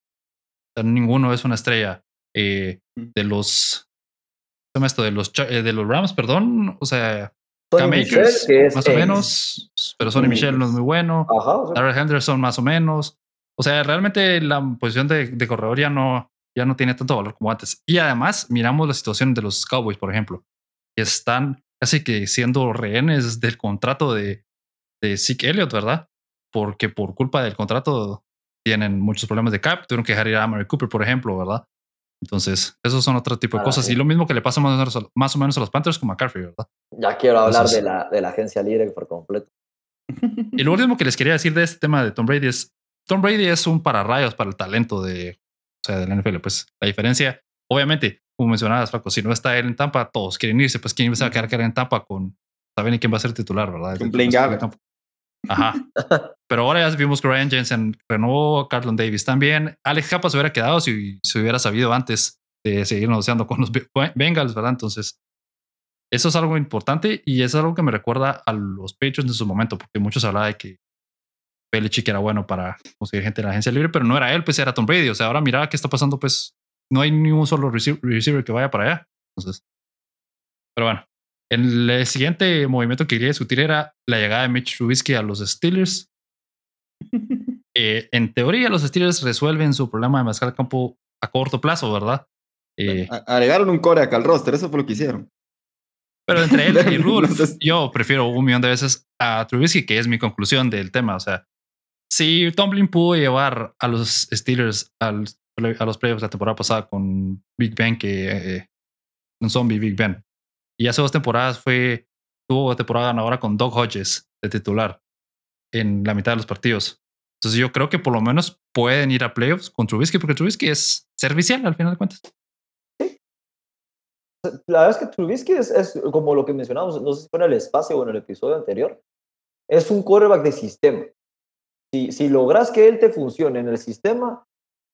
o sea, ninguno es una estrella. Eh, Mm. de los, ¿cómo se llama esto? De los, eh, de los Rams, perdón, o sea, Cam Akers, más o menos, pero Sonny Michel no es muy bueno. Ajá, o sea, Darrell Henderson más o menos. O sea, realmente la posición de, de corredor ya no, ya no tiene tanto valor como antes. Y además, miramos la situación de los Cowboys, por ejemplo, que están casi que siendo rehenes del contrato de, de Zeke Elliott, ¿verdad? Porque por culpa del contrato tienen muchos problemas de cap. Tuvieron que dejar ir a Mary Cooper, por ejemplo, ¿verdad? Entonces, esos son otro tipo de Ah, cosas. sí. Y lo mismo que le pasa más o menos a, más o, menos a los Panthers con McCaffrey, ¿verdad? ya quiero hablar Entonces- de, la, de la agencia libre por completo. Y lo último que les quería decir de este tema de Tom Brady es, Tom Brady es un pararrayos para el talento de, o sea, de la NFL. Pues la diferencia, obviamente, como mencionabas, Flaco, si no está él en Tampa, todos quieren irse, pues quién se va a quedar en Tampa con, saben quién va a ser titular, ¿verdad? Con Blaine. Ajá. Pero ahora ya vimos que Ryan Jensen renovó, Carlton Davis también. Alex Capa se hubiera quedado si se hubiera sabido antes de seguir negociando con los Be- Bengals, ¿verdad? Entonces, eso es algo importante y es algo que me recuerda a los Patriots en su momento, porque muchos hablaban de que Belichick era bueno para conseguir gente en la agencia libre, pero no era él, pues era Tom Brady. O sea, ahora mira qué está pasando, pues no hay ni un solo receiver, que vaya para allá. Entonces, pero bueno, el siguiente movimiento que quería discutir era la llegada de Mitch Trubisky a los Steelers. Eh, en teoría, los Steelers resuelven su problema de mascar campo a corto plazo, ¿verdad? Eh, Agregaron un coreback al roster, eso fue lo que hicieron. Pero entre él y Entonces- yo prefiero un millón de veces a Trubisky, que es mi conclusión del tema. O sea, si Tomlin pudo llevar a los Steelers al- a los playoffs la temporada pasada con Big Ben, que eh, un zombie Big Ben, y hace dos temporadas fue, tuvo temporada ganadora con Doug Hodges de titular en la mitad de los partidos. Entonces yo creo que por lo menos pueden ir a playoffs con Trubisky, porque Trubisky es servicial al final de cuentas. La verdad es que Trubisky es, es como lo que mencionamos, no sé si fue en el espacio o en el episodio anterior, es un quarterback de sistema. Si, si logras que él te funcione en el sistema,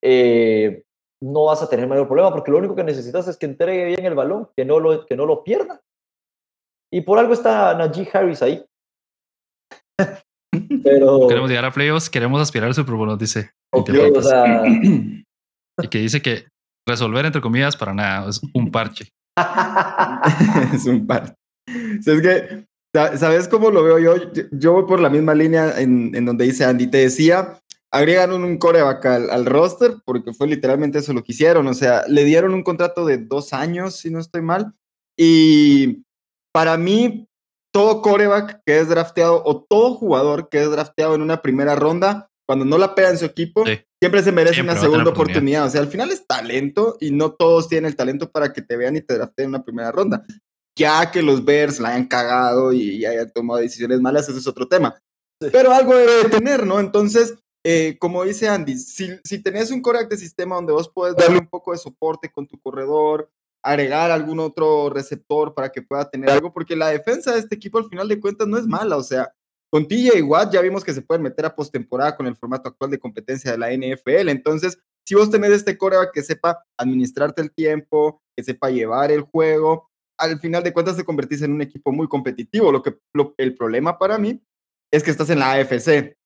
eh, no vas a tener mayor problema, porque lo único que necesitas es que entregue bien el balón, que no lo, que no lo pierda. Y por algo está Najee Harris ahí. Pero, Queremos llegar a playoffs, queremos aspirar al Super Bowl, nos dice. o sea, y que dice que resolver entre comillas para nada es un parche. es un par. O sea, es que, sa- ¿sabes cómo lo veo yo? Yo, yo voy por la misma línea en, en donde dice Andy. Te decía, agregan un, un coreback al, al roster porque fue literalmente eso lo que hicieron. O sea, le dieron un contrato de dos años, si no estoy mal, Y para mí, todo coreback que es drafteado o todo jugador que es drafteado en una primera ronda, cuando no la pega en su equipo, siempre se merece una segunda oportunidad. O sea, al final es talento y no todos tienen el talento para que te vean y te drafteen en una primera ronda. Ya que los Bears la hayan cagado y hayan tomado decisiones malas, eso es otro tema. Pero algo debe tener, ¿no? Entonces, eh, como dice Andy, si, si tenés un coreback de sistema donde vos puedes darle un poco de soporte con tu corredor, agregar algún otro receptor para que pueda tener algo, porque la defensa de este equipo al final de cuentas no es mala, o sea, con TJ Watt ya vimos que se pueden meter a postemporada con el formato actual de competencia de la NFL, entonces si vos tenés este coreback que sepa administrarte el tiempo, que sepa llevar el juego, al final de cuentas te convertís en un equipo muy competitivo. Lo que el problema para mí es que estás en la AFC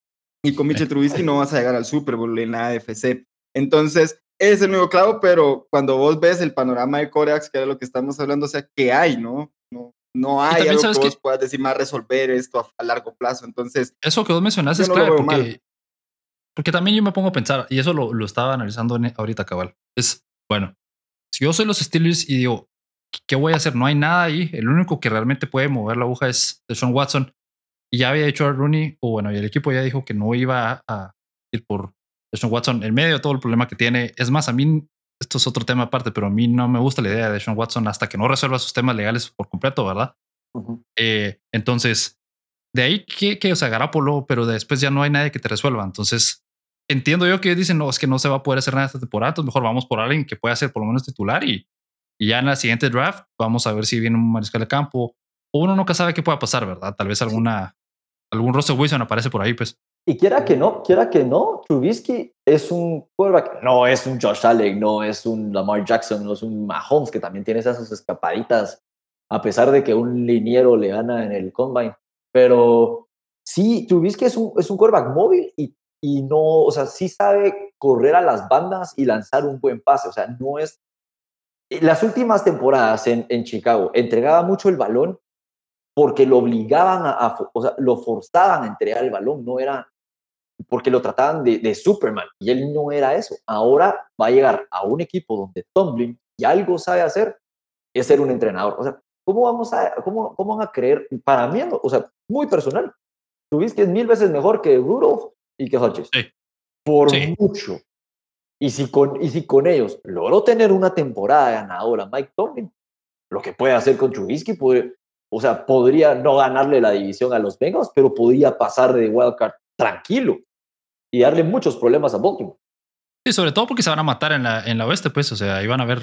y con Mitchell Trubisky no vas a llegar al Super Bowl en la AFC. Entonces, es el nuevo clavo, pero cuando vos ves el panorama de Coreax, que era lo que estamos hablando, o sea, ¿qué hay, no? No, no hay algo que vos puedas decir más resolver esto a, largo plazo. Entonces, eso que vos mencionaste es clave porque, porque también yo me pongo a pensar, y eso lo, lo estaba analizando ahorita, cabal. Es, bueno, si yo soy los Steelers y digo, ¿qué voy a hacer? No hay nada ahí. El único que realmente puede mover la aguja es Sean Watson. Y ya había hecho a Rooney, o bueno, y el equipo ya dijo que no iba a ir por Sean Watson en medio de todo el problema que tiene. Es más, a mí, esto es otro tema aparte, pero a mí no me gusta la idea de Sean Watson hasta que no resuelva sus temas legales por completo, ¿verdad? Eh, entonces, de ahí que, que o sea, Garapolo, pero después ya no hay nadie que te resuelva. Entonces, entiendo yo que dicen, no, es que no se va a poder hacer nada esta temporada, entonces mejor vamos por alguien que pueda ser por lo menos titular y, y ya en la siguiente draft vamos a ver si viene un mariscal de campo o uno nunca sabe qué pueda pasar, ¿verdad? Tal vez alguna, algún Russell Wilson aparece por ahí, pues. Y quiera que no, quiera que no, Trubisky es un quarterback, no es un Josh Allen, no es un Lamar Jackson, no es un Mahomes que también tiene esas escapaditas, a pesar de que un liniero le gana en el combine. Pero sí, Trubisky es un, es un quarterback móvil y, y no, o sea, sí sabe correr a las bandas y lanzar un buen pase. O sea, no es. Las últimas temporadas en, en Chicago entregaba mucho el balón porque lo obligaban a, o sea, lo forzaban a entregar el balón, no era porque lo trataban de, Superman y él no era eso. Ahora va a llegar a un equipo donde Tomlin y algo sabe hacer, es ser un entrenador. O sea, ¿cómo vamos a, cómo, cómo van a creer? Para mí, o sea, muy personal. Que es mil veces mejor que Rudolph y que Hodges. Por mucho. Y si, con, y si con ellos logró tener una temporada ganadora Mike Tomlin, lo que puede hacer con Trubisky, puede, o sea, podría no ganarle la división a los Bengals, pero podría pasar de wildcard tranquilo y darle muchos problemas a Baltimore. Sí, sobre todo porque se van a matar en la, en la oeste, pues, o sea, ahí van a ver.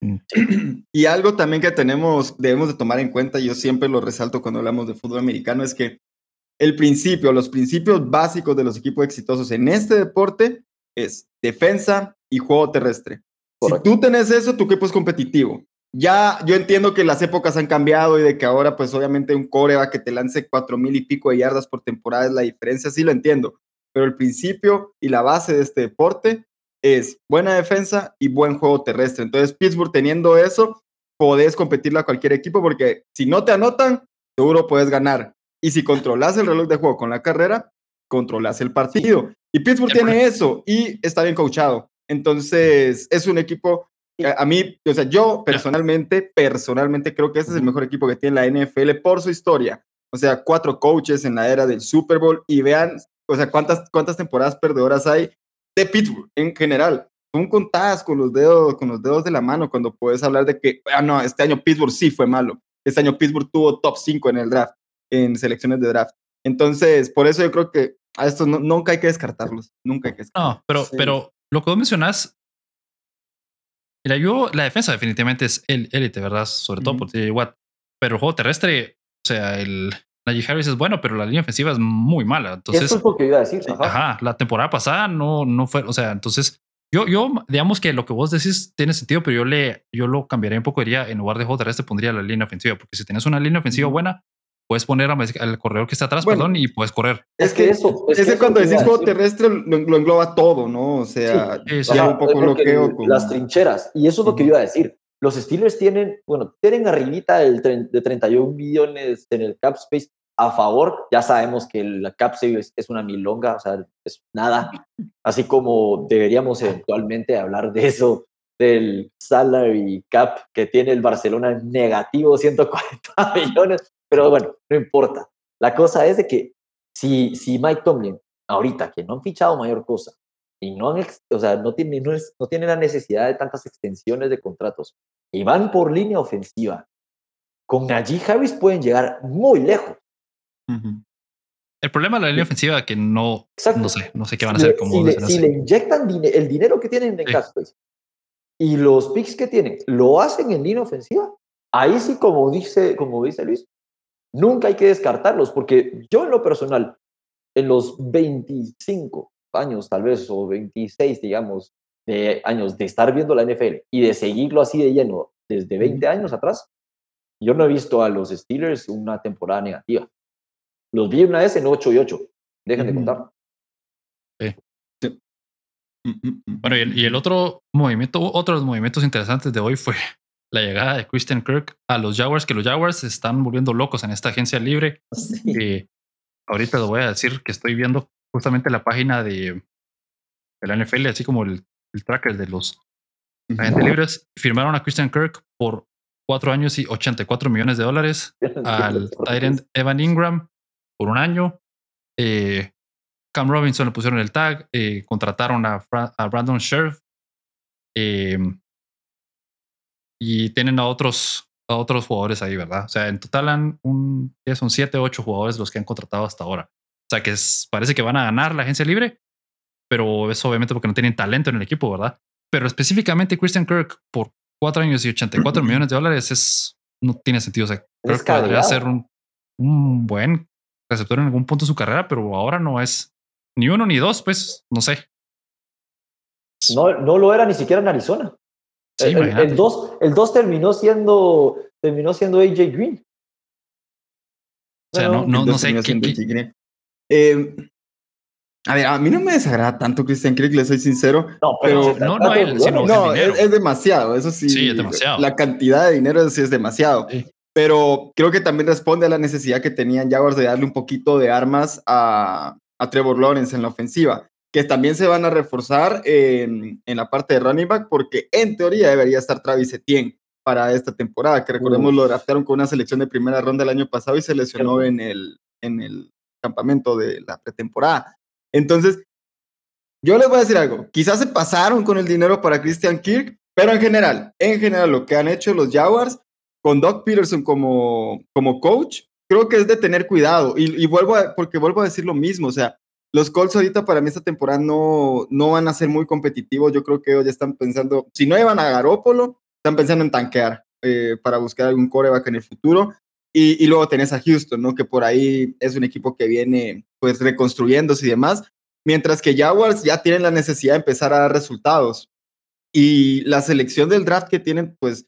Y algo también que tenemos, debemos de tomar en cuenta, yo siempre lo resalto cuando hablamos de fútbol americano, es que el principio, los principios básicos de los equipos exitosos en este deporte es defensa y juego terrestre. Si tú tenés eso, tu equipo es competitivo. Ya yo entiendo que las épocas han cambiado y de que ahora pues obviamente un core va que te lance cuatro mil y pico de yardas por temporada es la diferencia, sí lo entiendo, pero el principio y la base de este deporte es buena defensa y buen juego terrestre. Entonces Pittsburgh teniendo eso, podés competirle a cualquier equipo porque si no te anotan, seguro puedes ganar. Y si controlas el reloj de juego con la carrera, controlas el partido. Y Pittsburgh tiene eso y está bien coachado. Entonces es un equipo a mí, o sea, yo personalmente, personalmente creo que este es el mejor equipo que tiene la NFL por su historia. O sea, cuatro coaches en la era del Super Bowl y vean, o sea, cuántas, cuántas temporadas perdedoras hay de Pittsburgh en general. Son contadas con los dedos, con los dedos de la mano cuando puedes hablar de que, ah, no, este año Pittsburgh sí fue malo. Este año Pittsburgh tuvo top 5 en el draft, en selecciones de draft. Entonces, por eso yo creo que a estos nunca hay que descartarlos. Nunca hay que descartarlos. No, pero, pero lo que vos mencionás Mira, yo, la defensa definitivamente es el élite, ¿verdad? Sobre todo por TJ Watt. Pero el juego terrestre, o sea, el Najee Harris es bueno, pero la línea ofensiva es muy mala. Entonces, Eso es lo que iba a decir. Ajá. la temporada pasada no, no fue, o sea, entonces yo, yo, digamos que lo que vos decís tiene sentido, pero yo le, yo lo cambiaría un poco, diría, en lugar de juego terrestre pondría la línea ofensiva, porque si tienes una línea ofensiva buena, puedes poner al corredor que está atrás, perdón, y puedes correr. Es que eso. Es, que cuando decís juego terrestre lo, engloba todo, ¿no? O sea, un poco bloqueo. Las trincheras. Y eso es lo que iba a decir. Los Steelers tienen, bueno, tienen arribita el de 31 millones en el cap space a favor. Ya sabemos que el cap space es una milonga, o sea, es nada. Así como deberíamos eventualmente hablar de eso del salary cap que tiene el Barcelona negativo 140 millones, pero bueno, no importa. La cosa es de que si, si Mike Tomlin, ahorita que no han fichado mayor cosa y no, han, o sea, no, tiene, no, no tiene la necesidad de tantas extensiones de contratos y van por línea ofensiva, con Najee Harris pueden llegar muy lejos. El problema de la línea ofensiva es que no, no sé, no sé qué van a hacer. Si, le, si le, inyectan el dinero que tienen en sí. y los picks que tienen, lo hacen en línea ofensiva, ahí sí, como dice, como dice Luis, nunca hay que descartarlos, porque yo en lo personal, en los 25 años tal vez, o 26, digamos, de años de estar viendo la NFL y de seguirlo así de lleno desde 20 años atrás, yo no he visto a los Steelers una temporada negativa. Los vi una vez en 8 y 8. Dejen de contar. Sí. Mm, mm, mm. Bueno, y el, otro movimiento, otros movimientos interesantes de hoy fue la llegada de Christian Kirk a los Jaguars, que los Jaguars se están volviendo locos en esta agencia libre. Sí. ahorita lo voy a decir que estoy viendo justamente la página de, de la NFL, así como el, el tracker de los agentes libres. Firmaron a Christian Kirk por cuatro años y 84 millones de dólares al Tyrant Evan Ingram por un año. Eh, Cam Robinson le pusieron el tag, eh, contrataron a, Brandon Sheriff em, y tienen a otros, a otros jugadores ahí, ¿verdad? O sea, en total han un, son siete, ocho jugadores los que han contratado hasta ahora. O sea, que parece que van a ganar la agencia libre, pero es obviamente porque no tienen talento en el equipo, ¿verdad? Pero específicamente Christian Kirk por cuatro años y 84 millones de dólares es, no tiene sentido. O sea, que podría ser un, un buen receptor en algún punto de su carrera, pero ahora no es ni uno ni dos, pues no sé. No, no lo era ni siquiera en Arizona. El, dos, el dos terminó siendo terminó siendo AJ Green. O sea, no, no, no sé qué. Eh, a ver, a mí no me desagrada tanto Christian Kirk, le soy sincero. No, pero, no, no, él, sino no es, demasiado, eso sí. Sí, es demasiado. La cantidad de dinero sí es demasiado. Pero creo que también responde a la necesidad que tenían Jaguars de darle un poquito de armas a, a Trevor Lawrence en la ofensiva, que también se van a reforzar en, en, la parte de running back, porque en teoría debería estar Travis Etienne para esta temporada, que recordemos lo draftaron con una selección de primera ronda el año pasado y se lesionó en el, en el campamento de la pretemporada. Entonces, yo les voy a decir algo, quizás se pasaron con el dinero para Christian Kirk, pero en general, en general lo que han hecho los Jaguars con Doc Peterson como, como coach, creo que es de tener cuidado. Y, vuelvo a, porque vuelvo a decir lo mismo, o sea, los Colts ahorita para mí esta temporada no, no van a ser muy competitivos. Yo creo que ellos ya están pensando, si no llevan a Garópolo, están pensando en tanquear eh, para buscar algún coreback en el futuro. Y, y, luego tenés a Houston, ¿no? Que por ahí es un equipo que viene pues reconstruyéndose y demás. Mientras que Jaguars ya tienen la necesidad de empezar a dar resultados. Y la selección del draft que tienen, pues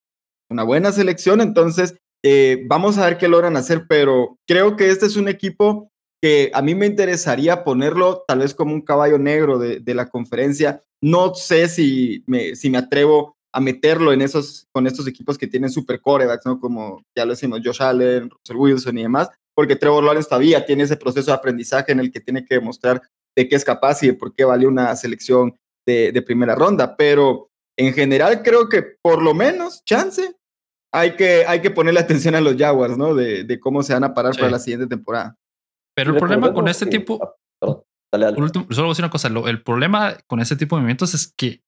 una buena selección. Entonces, eh, vamos a ver qué logran hacer, pero creo que este es un equipo que a mí me interesaría ponerlo tal vez como un caballo negro de, la conferencia. No sé si me, si me atrevo a meterlo en esos, con estos equipos que tienen super corebacks, ¿no? Como ya lo decimos, Josh Allen, Russell Wilson y demás, porque Trevor Lawrence todavía tiene ese proceso de aprendizaje en el que tiene que demostrar de qué es capaz y de por qué vale una selección de, de primera ronda. Pero en general creo que por lo menos chance hay que, hay que ponerle atención a los Jaguars, ¿no? De, de cómo se van a parar para la siguiente temporada. Pero el problema con este tipo. Ah, solo voy a decir una cosa. el problema con este tipo de movimientos es que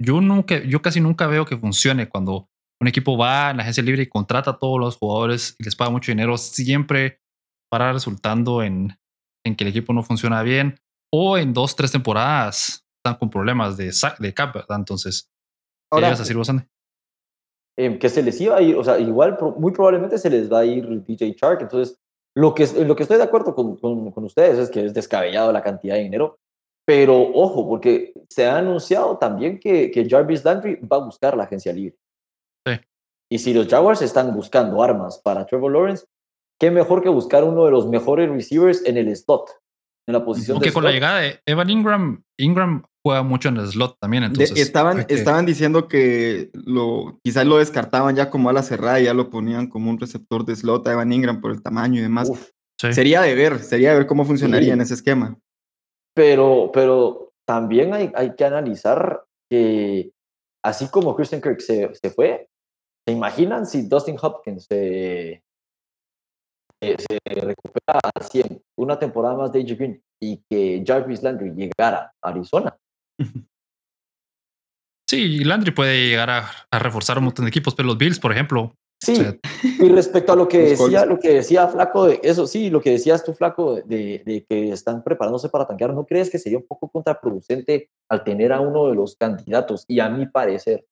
yo nunca, yo casi nunca veo que funcione cuando un equipo va a la agencia libre y contrata a todos los jugadores y les paga mucho dinero, siempre para resultando en, en que el equipo no funciona bien o en dos, tres temporadas están con problemas de, de cap, ¿verdad? Entonces, ¿qué ibas a decir vos, Andy? Em, que se les iba a ir, o sea, igual muy probablemente se les va a ir DJ Shark. Entonces, lo que, lo que estoy de acuerdo con, con, ustedes es que es descabellado la cantidad de dinero, pero ojo, porque se ha anunciado también que, que Jarvis Landry va a buscar la agencia libre. Sí. Y si los Jaguars están buscando armas para Trevor Lawrence, qué mejor que buscar uno de los mejores receivers en el slot, en la posición Aunque con la llegada de Evan Ingram, Ingram juega mucho en el slot también. Entonces, estaban, estaban diciendo que lo, quizás lo descartaban ya como a la cerrada y ya lo ponían como un receptor de slot a Evan Ingram por el tamaño y demás. Sería de ver, sería de ver cómo funcionaría en ese esquema. Pero, pero también hay, hay que analizar que así como Christian Kirk se, se fue, ¿se imaginan si Dustin Hopkins se, eh, se recupera al 100, una temporada más de AJ Green y que Jarvis Landry llegara a Arizona? Sí, Landry puede llegar a, a reforzar un montón de equipos, pero los Bills, por ejemplo, Sí, o sea, y respecto a lo que decía, lo que decía Flaco, de eso sí, lo que decías tú, Flaco, de, de que están preparándose para tanquear, ¿no crees que sería un poco contraproducente al tener a uno de los candidatos? Y a mi parecer,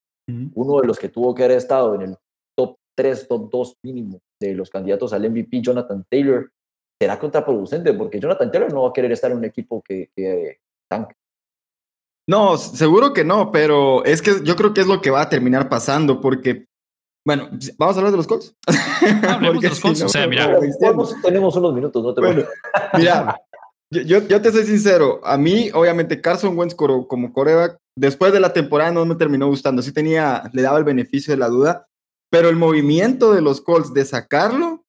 uno de los que tuvo que haber estado en el top 3, top 2 mínimo de los candidatos al MVP, Jonathan Taylor, será contraproducente porque Jonathan Taylor no va a querer estar en un equipo que, que tanque. No, seguro que no, pero es que yo creo que es lo que va a terminar pasando porque, bueno, vamos a hablar de los Colts. Hablemos Porque de los Colts, si no, o sea, mira. tenemos unos minutos, no te Bueno, mira, yo, yo, yo te soy sincero, a mí, obviamente, Carson Wentz como coreback, después de la temporada no me terminó gustando, sí tenía, le daba el beneficio de la duda, pero el movimiento de los Colts de sacarlo,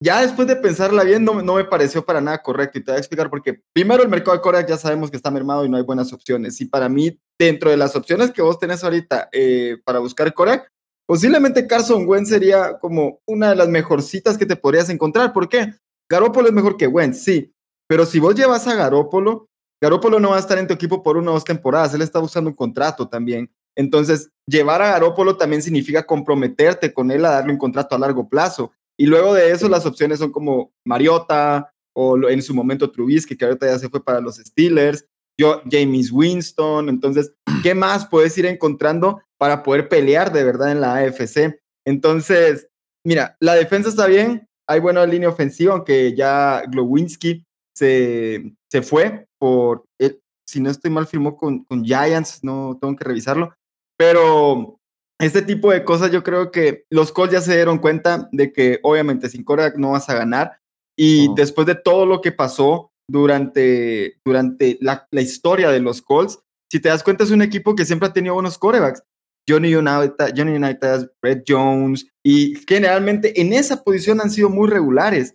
ya después de pensarla bien, no, me- pareció para nada correcto, y te voy a explicar por qué. Primero, el mercado de coreback ya sabemos que está mermado y no hay buenas opciones, y para mí, dentro de las opciones que vos tenés ahorita eh, para buscar coreback, posiblemente Carson Wentz sería como una de las mejorcitas que te podrías encontrar. ¿Por qué? Garoppolo es mejor que Wentz, sí, pero si vos llevas a Garópolo, Garópolo no va a estar en tu equipo por una o dos temporadas, él está buscando un contrato también. Entonces, llevar a Garópolo también significa comprometerte con él a darle un contrato a largo plazo. Y luego de eso, las opciones son como Mariota o en su momento Trubisky, que ahorita ya se fue para los Steelers, yo, James Winston. Entonces, ¿qué más puedes ir encontrando para poder pelear de verdad en la AFC? Entonces, mira, la defensa está bien, hay buena línea ofensiva, aunque ya Glowinski se, se fue por, eh, si no estoy mal, firmó con, con Giants, no tengo que revisarlo, pero este tipo de cosas yo creo que los Colts ya se dieron cuenta de que obviamente sin Korak no vas a ganar y después de todo lo que pasó durante, durante la, la historia de los Colts, si te das cuenta es un equipo que siempre ha tenido buenos corebacks. Johnny Unitas, Johnny Unitas, Brett Jones, y generalmente en esa posición han sido muy regulares.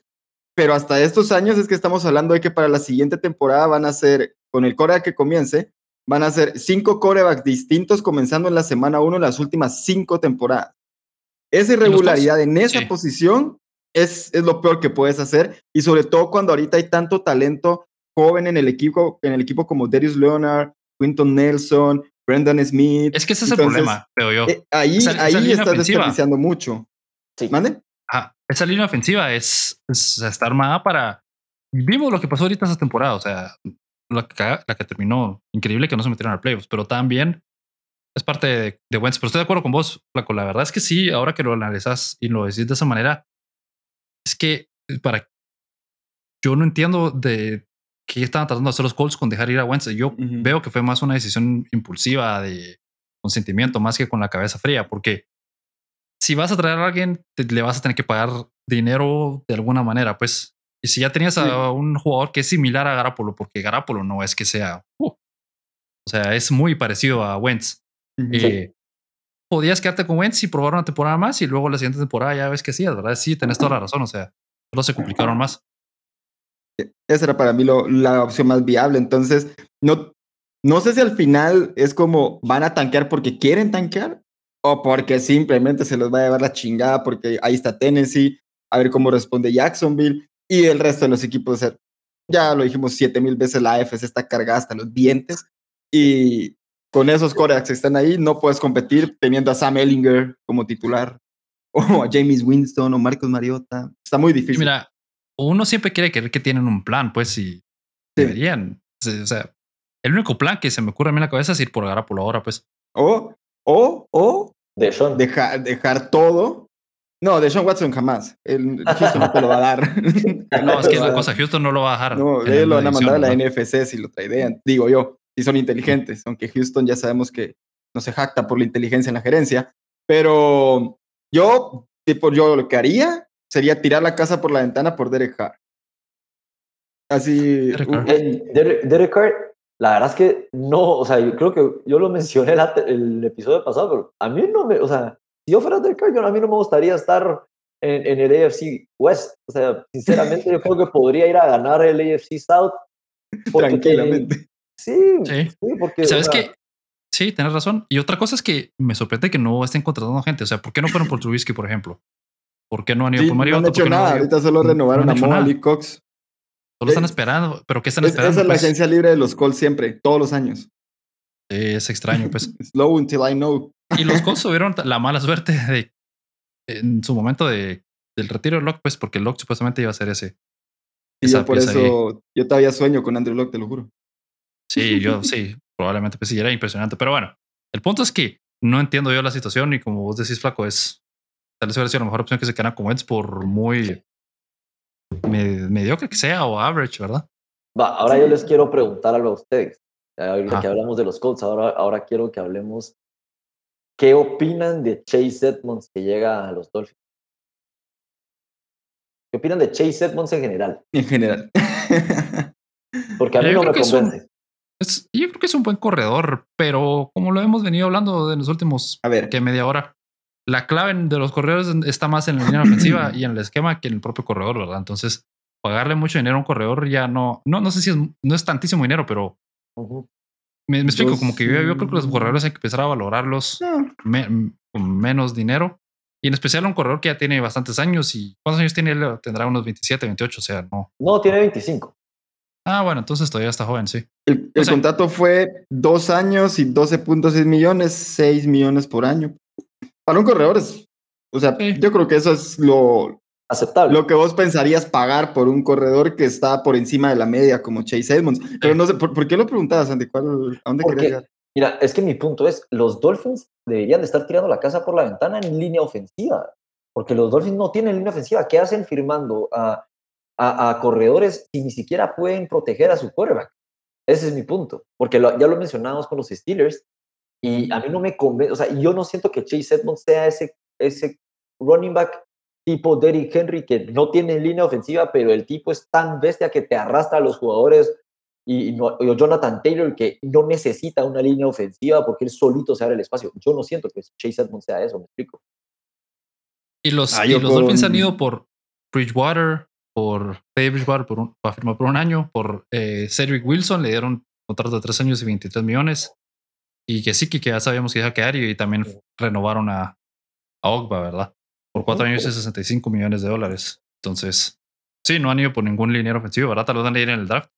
Pero hasta estos años es que estamos hablando de que para la siguiente temporada van a ser, con el coreback que comience, van a ser cinco corebacks distintos comenzando en la semana uno las últimas cinco temporadas. Esa irregularidad en esa Sí. posición es, es lo peor que puedes hacer y sobre todo cuando ahorita hay tanto talento joven en el equipo, en el equipo como Darius Leonard, Quinton Nelson, Brendan Smith. Es que ese es Entonces, el problema, creo yo. Eh, ahí Esa- esa ahí estás ofensiva. desperdiciando mucho. Sí. ¿Mande? Ajá, esa línea ofensiva es, es- está armada para. Vimos lo que pasó ahorita esa temporada, o sea, la que, la que terminó increíble que no se metieron al playoffs, pero también es parte de, de Wentz. Pero estoy de acuerdo con vos, Flaco. La verdad es que sí, ahora que lo analizas y lo decís de esa manera, es que para. Yo no entiendo de qué estaban tratando de hacer los Colts con dejar ir a Wentz. Yo veo que fue más una decisión impulsiva de consentimiento más que con la cabeza fría, porque si vas a traer a alguien, te- le vas a tener que pagar dinero de alguna manera, pues. Y si ya tenías a un jugador que es similar a Garapolo, porque Garapolo no es que sea, uh, o sea, es muy parecido a Wentz. Ujú. Eh, podías quedarte con Wentz y probar una temporada más y luego la siguiente temporada ya ves que sí, ¿verdad? Sí, tenés toda la razón, o sea, solo se complicaron más. Esa era para mí lo- la opción más viable. Entonces, no, no sé si al final es como van a tanquear porque quieren tanquear o porque simplemente se los va a llevar la chingada porque ahí está Tennessee, a ver cómo responde Jacksonville y el resto de los equipos. o sea, ya lo dijimos siete mil veces, la AFC está cargada hasta los dientes y con esos corebacks que están ahí no puedes competir teniendo a Sam Ellinger como titular o a James Winston o Marcos Mariota. Está muy Y difícil. mira, uno siempre quiere creer que tienen un plan, pues, y deberían. Sí, O sea, el único plan que se me ocurre a mí en la cabeza es ir por Garapolo ahora, pues. O, o, o De dejar todo. No, de Sean Watson jamás. El Houston no te lo va a dar. No, es que la cosa, Houston no lo va a dejar. No, ellos lo van a mandar a la ¿no? NFC si lo traidean. Digo yo, si son inteligentes, aunque Houston ya sabemos que no se jacta por la inteligencia en la gerencia. Pero yo, tipo, yo lo que haría sería tirar la casa por la ventana por Derek Carr. Así. Derek un- Carr. Eh, Derek, Derek Carr, la verdad es que no, o sea, yo creo que yo lo mencioné la- el episodio pasado, pero a mí no me, o sea, si yo fuera Derek Carr, yo, a mí no me gustaría estar en, en el AFC West. O sea, sinceramente, yo creo que podría ir a ganar el AFC South. tranquilamente. Sí, Sí. sí, porque. ¿Sabes o sea, qué? sí, tienes razón. Y otra cosa es que me sorprende que no estén contratando gente. O sea, ¿por qué no fueron por Trubisky, por ejemplo? ¿Por qué no han ido Sí, por no Mariota? han hecho ¿Por qué no nada, han ido- ahorita solo renovaron no a Mo. Ali Cox. Solo están Eh, esperando. ¿Pero qué están Es- esperando? esa es la pues? agencia libre de los Colts siempre, todos los años. Sí, es extraño, pues. Slow until I know. Y los Colts tuvieron la mala suerte de en su momento de, del retiro de Locke, pues, porque Locke supuestamente iba a ser ese. Y esa yo por pieza ahí. eso, yo todavía sueño con Andrew Locke, te lo juro. Sí, yo sí, probablemente pues sí, era impresionante. Pero bueno, el punto es que no entiendo yo la situación y como vos decís, flaco, es tal vez hubiera sido la mejor opción que se quedan con Wentz por muy me- mediocre que sea o average, ¿verdad? Va, ahora yo les quiero preguntar algo a ustedes. Ahorita Ajá. que hablamos de los Colts, ahora, ahora quiero que hablemos. ¿Qué opinan de Chase Edmonds que llega a los Dolphins? ¿Qué opinan de Chase Edmonds en general? En general. Porque a mí Yo no me convence. Es- yo creo que es un buen corredor, pero como lo hemos venido hablando en los últimos A ver, que media hora, la clave de los corredores está más en la línea ofensiva y en el esquema que en el propio corredor, ¿verdad? Entonces, pagarle mucho dinero a un corredor ya no, no, no sé si es, no es tantísimo dinero, pero. Me, me explico, Yo como que yo, yo creo que los corredores hay que empezar a valorarlos no, me- con menos dinero. Y en especial un corredor que ya tiene bastantes años y ¿cuántos años tiene él? Tendrá unos 27, 28, o sea, no. No, tiene 25. Ah, bueno, entonces todavía está joven, sí. el, el O sea- contrato fue dos años y 12.6 millones, 6 millones por año. Para un corredor es, o sea, Sí. yo creo que eso es lo, Aceptable. lo que vos pensarías pagar por un corredor que está por encima de la media como Chase Edmonds. Pero no sé, ¿por, por qué lo preguntabas, Santi? ¿Cuál, ¿A dónde Porque, querías llegar? mira, es que mi punto es, los Dolphins deberían de estar tirando la casa por la ventana en línea ofensiva, porque los Dolphins no tienen línea ofensiva. ¿Qué hacen firmando a, a, a corredores si ni siquiera pueden proteger a su quarterback? Ese es mi punto, porque lo- ya lo mencionamos con los Steelers y a mí no me convence, o sea, yo no siento que Chase Edmonds sea ese, ese running back tipo Derrick Henry que no tiene línea ofensiva, pero el tipo es tan bestia que te arrastra a los jugadores y, y no- o Jonathan Taylor que no necesita una línea ofensiva porque él solito se abre el espacio. Yo no siento que Chase Edmonds sea eso, me explico. Y los, Ah, y los Dolphins con- han ido por Bridgewater, por Teddy Bridgewater por un, para firmar por un año, por eh, Cedric Wilson, le dieron contrato de tres años y 23 millones. Y que sí, que ya sabíamos que iba a quedar y, también renovaron a, a Ogba, ¿verdad? Por cuatro años y 65 millones de dólares. Entonces, sí, no han ido por ningún liniero ofensivo, ¿verdad? Tal vez van a ir en el draft.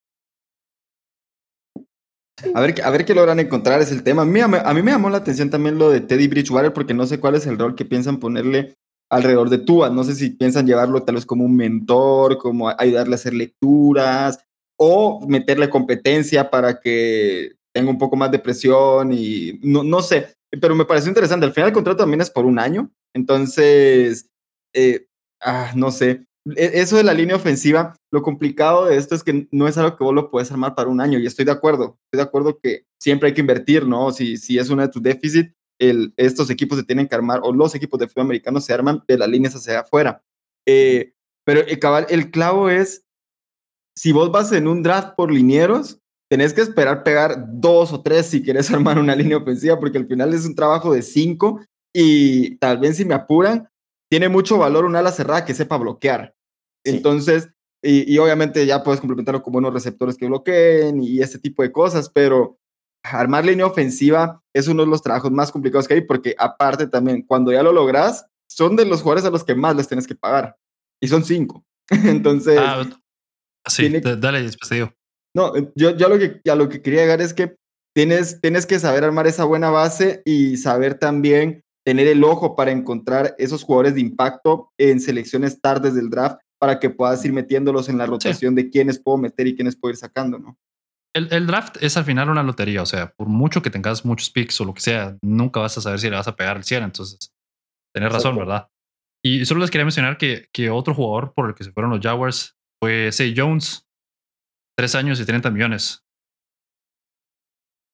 A ver, qué- a ver qué logran encontrar es el tema. A mí, a mí me llamó la atención también lo de Teddy Bridgewater porque no sé cuál es el rol que piensan ponerle alrededor de Tua. No sé si piensan llevarlo tal vez como un mentor, como ayudarle a hacer lecturas o meterle competencia para que tenga un poco más de presión y no, no sé. Pero me pareció interesante. Al final el contrato también es por un año. Entonces, eh, ah, no sé. E- Eso de la línea ofensiva, lo complicado de esto es que no es algo que vos lo puedes armar para un año y estoy de acuerdo, estoy de acuerdo que siempre hay que invertir, ¿no? Si, si es uno de tus déficits, estos equipos se tienen que armar o los equipos de fútbol americano se arman de las líneas hacia afuera. Eh, pero el, cabal, el clavo es, si vos vas en un draft por linieros, tenés que esperar pegar dos o tres si quieres armar una línea ofensiva, porque al final es un trabajo de cinco y tal vez si me apuran, tiene mucho valor un ala cerrada que sepa bloquear. Sí. Entonces, y, y obviamente ya puedes complementarlo con buenos receptores que bloqueen y ese tipo de cosas, pero armar línea ofensiva es uno de los trabajos más complicados que hay, porque aparte también, cuando ya lo logras, son de los jugadores a los que más les tienes que pagar. Y son cinco. Entonces, Ah, sí, tiene- dale, después te digo. no, eh, yo, yo lo que, a lo que quería llegar es que tienes, tienes que saber armar esa buena base y saber también tener el ojo para encontrar esos jugadores de impacto en selecciones tardes del draft para que puedas ir metiéndolos en la rotación de quiénes puedo meter y quiénes puedo ir sacando, ¿no? El, el draft es al final una lotería, o sea, por mucho que tengas muchos picks o lo que sea, nunca vas a saber si le vas a pegar el 100, entonces, tenés razón. ¿verdad? Y solo les quería mencionar que, que otro jugador por el que se fueron los Jaguars fue Say Jones, tres años y 30 millones.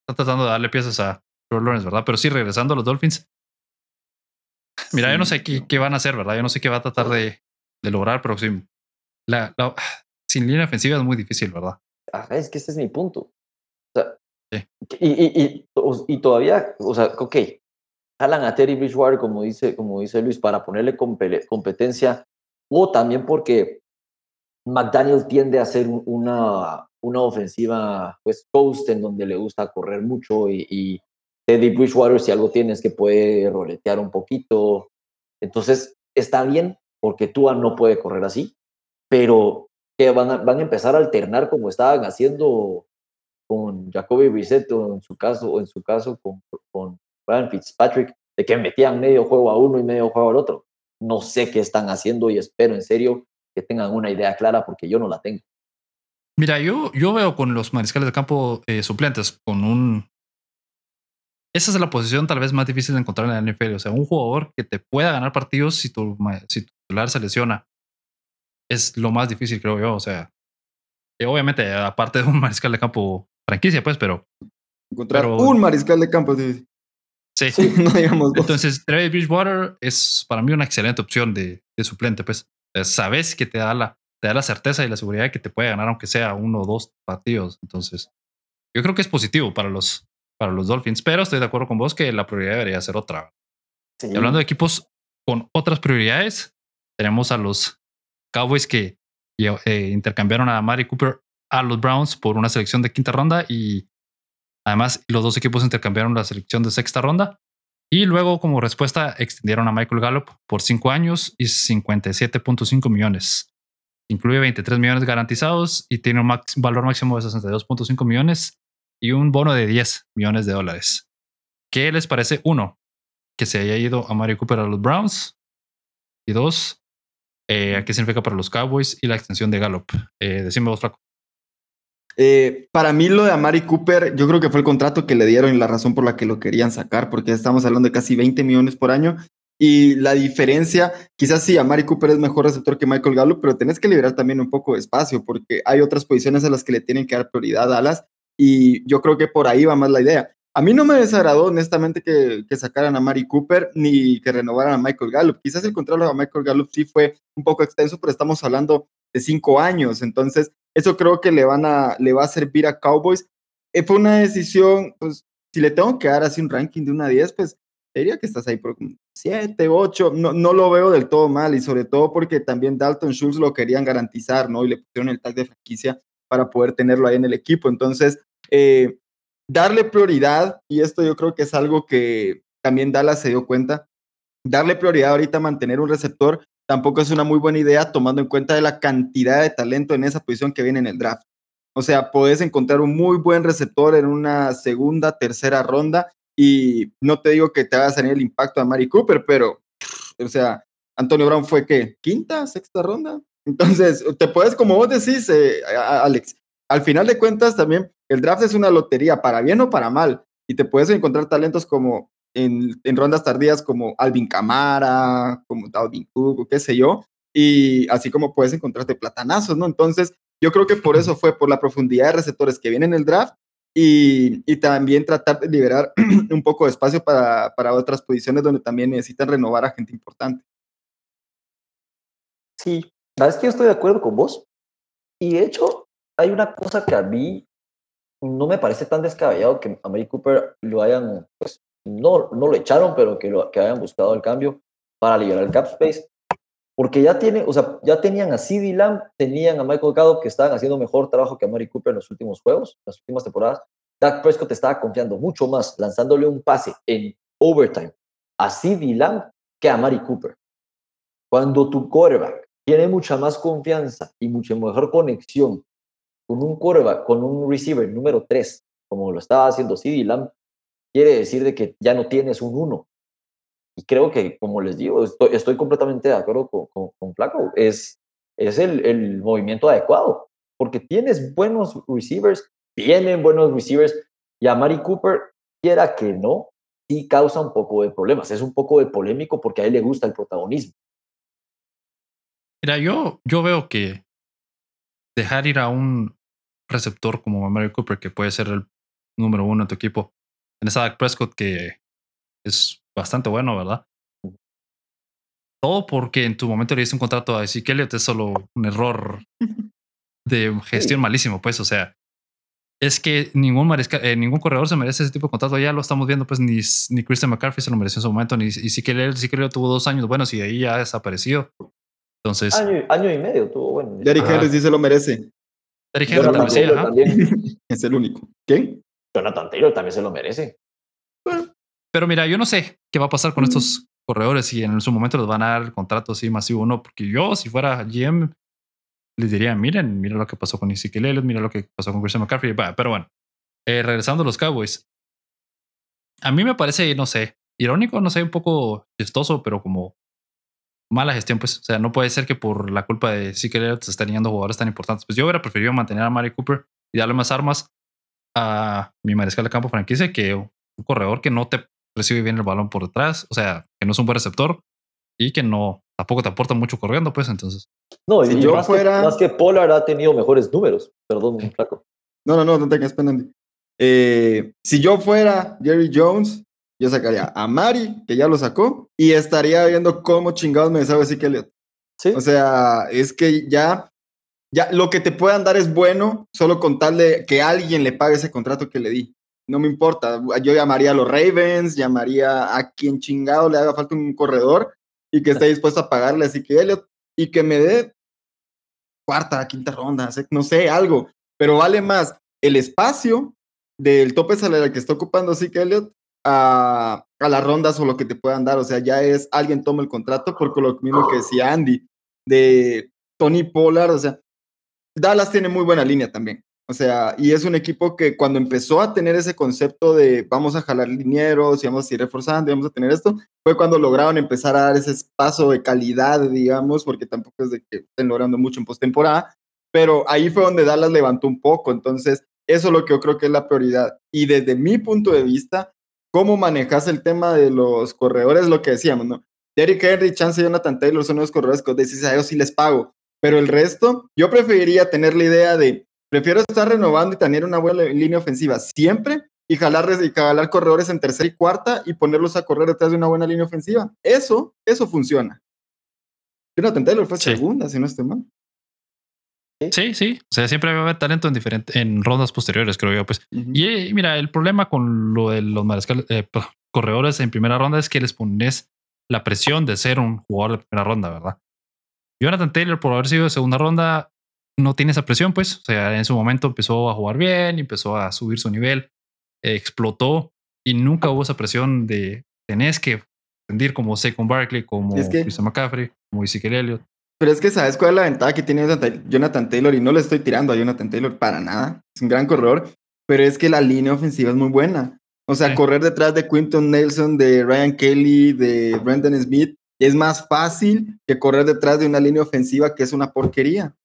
Están tratando de darle piezas a Trevor Lawrence, ¿verdad? Pero sí, regresando a los Dolphins, mira, yo no sé qué, qué van a hacer, ¿verdad? Yo no sé qué va a tratar de, de lograr, pero sí, la, la- sin línea ofensiva es muy difícil, ¿verdad? Ajá, es que ese es mi punto. O sea, Sí. y, y, y, y todavía, o sea, ok, jalan a Terry Bridgewater, como dice, como dice Luis, para ponerle competencia, o también porque McDaniel tiende a un- una, una ofensiva, pues, coast, en donde le gusta correr mucho y, y Teddy Bridgewater, si algo tienes que puede roletear un poquito. Entonces, está bien porque Tua no puede correr así, pero que van a, van a empezar a alternar como estaban haciendo con Jacoby Brissett o en su caso, o en su caso con, con Brian Fitzpatrick, de que metían medio juego a uno y medio juego al otro. No sé qué están haciendo y espero en serio que tengan una idea clara porque yo no la tengo. Mira, yo, yo veo con los mariscales de campo eh, suplentes con un... Esa es la posición tal vez más difícil de encontrar en la NFL. O sea, un jugador que te pueda ganar partidos si tu, si tu titular se lesiona. Es lo más difícil, creo yo. O sea, obviamente, aparte de un mariscal de campo franquicia, pues, pero... Encontrar un mariscal de campo. Sí. sí. no digamos Entonces, Travis Bridgewater es para mí una excelente opción de, de suplente, pues. Sabes que te da la te da la certeza y la seguridad de que te puede ganar aunque sea uno o dos partidos. Entonces, yo creo que es positivo para los, para los Dolphins, pero estoy de acuerdo con vos que la prioridad debería ser otra. Y hablando de equipos con otras prioridades, tenemos a los Cowboys que eh, intercambiaron a Mari Cooper a los Browns por una selección de quinta ronda y además los dos equipos intercambiaron la selección de sexta ronda. Y luego, como respuesta, extendieron a Michael Gallup por cinco años y 57.5 millones. Incluye 23 millones garantizados y tiene un valor máximo de 62.5 millones y un bono de 10 millones de dólares. ¿Qué les parece? Uno, que se haya ido a Mario Cooper a los Browns. Y dos, eh, ¿qué significa para los Cowboys y la extensión de Gallup? Eh, decime vos, Flaco. Eh, para mí lo de Amari Cooper, yo creo que fue el contrato que le dieron y la razón por la que lo querían sacar, porque estamos hablando de casi 20 millones por año y la diferencia, quizás sí, Amari Cooper es mejor receptor que Michael Gallup, pero tenés que liberar también un poco de espacio porque hay otras posiciones a las que le tienen que dar prioridad a Dallas y yo creo que por ahí va más la idea. A mí no me desagradó honestamente que, que sacaran a Mari Cooper ni que renovaran a Michael Gallup. Quizás el contrato a Michael Gallup sí fue un poco extenso, pero estamos hablando de cinco años. Entonces, eso creo que le, van a, le va a servir a Cowboys. Eh, fue una decisión, pues, si le tengo que dar así un ranking de una a 10, pues diría que estás ahí por 7, 8, no, no lo veo del todo mal y sobre todo porque también Dalton Schultz lo querían garantizar, ¿no? Y le pusieron el tag de franquicia para poder tenerlo ahí en el equipo. Entonces, eh, darle prioridad, y esto yo creo que es algo que también Dallas se dio cuenta, darle prioridad ahorita a mantener un receptor tampoco es una muy buena idea tomando en cuenta de la cantidad de talento en esa posición que viene en el draft. O sea, puedes encontrar un muy buen receptor en una segunda, tercera ronda y no te digo que te va a salir el impacto a Mari Cooper, pero, o sea, Antonio Brown fue que quinta, sexta ronda. Entonces, te puedes, como vos decís, eh, Alex, al final de cuentas también el draft es una lotería, para bien o para mal, y te puedes encontrar talentos como en, en rondas tardías como Alvin Camara, como Dalvin Cook, o qué sé yo, y así como puedes encontrarte platanazos, ¿no? Entonces, yo creo que por eso fue, por la profundidad de receptores que vienen en el draft y, también tratar de liberar un poco de espacio para, para, otras posiciones donde también necesitan renovar a gente importante. Sí, sabes que yo estoy de acuerdo con vos. Y de hecho, hay una cosa que a mí no me parece tan descabellado que a Mary Cooper lo hayan, pues, no, no lo echaron, pero que, lo, que hayan buscado el cambio para liberar el cap space. Porque ya tiene, o sea, ya tenían a CD Lamb, tenían a Michael Gallup que estaban haciendo mejor trabajo que a Mari Cooper en los últimos juegos, las últimas temporadas. Dak Prescott estaba confiando mucho más lanzándole un pase en overtime a CD Lamb que a Mari Cooper. Cuando tu quarterback tiene mucha más confianza y mucha mejor conexión con un quarterback, con un receiver número 3, como lo estaba haciendo CD Lamb, quiere decir de que ya no tienes un 1, y creo que, como les digo, estoy, completamente de acuerdo con, con, Flaco. Es, es el, el, movimiento adecuado, porque tienes buenos receivers, tienen buenos receivers, y a Mari Cooper, quiera que no, sí causa un poco de problemas. Es un poco de polémico porque a él le gusta el protagonismo. Mira, yo, yo veo que dejar ir a un receptor como Mari Cooper, que puede ser el número uno en tu equipo, en esa Dak Prescott que es bastante bueno, ¿verdad? Todo porque en tu momento le diste un contrato a Ezekiel Elliott es solo un error de gestión malísimo, pues, o sea, es que ningún eh, ningún corredor se merece ese tipo de contrato. Ya lo estamos viendo, pues ni, ni Christian McCarthy se lo mereció en su momento, ni Ezekiel Elliott tuvo dos años buenos y ahí ya ha desaparecido. Entonces, año, y medio tuvo bueno. Derrick Henry sí se lo merece. Derrick Henry también, es el único. ¿Quién? Jonathan Taylor también se lo merece. Pero mira, yo no sé qué va a pasar con estos corredores si en su momento les van a dar el contrato así masivo o no, porque yo, si fuera GM, les diría, miren, mira lo que pasó con Ezekiel Elliott, mira lo que pasó con Christian McCaffrey. Pero bueno, eh, regresando a los Cowboys. A mí me parece, no sé, irónico, no sé, un poco chistoso, pero como mala gestión, pues. O sea, no puede ser que por la culpa de Ezekiel Elliott se estén yendo jugadores tan importantes. Pues yo hubiera preferido mantener a Mari Cooper y darle más armas a mi mariscal de campo franquicia que un corredor que no te recibe bien el balón por detrás, o sea, que no es un buen receptor y que no tampoco te aporta mucho corriendo, pues entonces. No, si yo más fuera. Que, más que Pollard ha tenido mejores números. Perdón, flaco. No, no, no, no tengas pena. Eh, si yo fuera Jerry Jones, yo sacaría a Mari, que ya lo sacó, y estaría viendo cómo chingados me sabe así que ¿Sí? O sea, es que ya, ya lo que te puedan dar es bueno, solo con tal de que alguien le pague ese contrato que le di no me importa. Yo llamaría a los Ravens, llamaría a quien chingado le haga falta un corredor y que esté dispuesto a pagarle así que Elliot y que me dé cuarta, quinta ronda, no sé, algo. Pero vale más el espacio del tope salarial que está ocupando así que Elliot a, a las rondas o lo que te puedan dar. O sea, ya es alguien toma el contrato porque lo mismo que decía Andy de Tony Pollard. O sea, Dallas tiene muy buena línea también. O sea, y es un equipo que cuando empezó a tener ese concepto de vamos a jalar linieros y vamos a ir reforzando y vamos a tener esto, fue cuando lograron empezar a dar ese paso de calidad, digamos, porque tampoco es de que estén logrando mucho en postemporada, pero ahí fue donde Dallas levantó un poco. Entonces, eso es lo que yo creo que es la prioridad. Y desde mi punto de vista, cómo manejas el tema de los corredores, lo que decíamos, ¿no? Derrick Henry, Chance y Jonathan Taylor son los corredores que decís a ellos sí les pago. Pero el resto, yo preferiría tener la idea de Prefiero estar renovando y tener una buena línea ofensiva siempre y jalar, y jalar corredores en tercera y cuarta y ponerlos a correr detrás de una buena línea ofensiva. Eso, eso funciona. Jonathan Taylor fue segunda, si no estoy mal. Sí, sí. O sea, siempre va a haber talento en diferentes en rondas posteriores, creo yo. Pues. Y eh, mira, el problema con lo de los eh, corredores en primera ronda es que les pones la presión de ser un jugador de primera ronda, ¿verdad? Jonathan Taylor, por haber sido de segunda ronda, no tiene esa presión, pues. O sea, en su momento empezó a jugar bien, empezó a subir su nivel, explotó y nunca hubo esa presión de tenés que rendir como Saquon Barkley, como Christian McCaffrey, como Ezekiel Elliott. Pero es que sabes cuál es la ventaja que tiene Jonathan Taylor y no le estoy tirando a Jonathan Taylor para nada. Es un gran corredor, pero es que la línea ofensiva es muy buena. O sea, correr detrás de Quinton Nelson, de Ryan Kelly, de Brendan Smith, es más fácil que correr detrás de una línea ofensiva que es una porquería.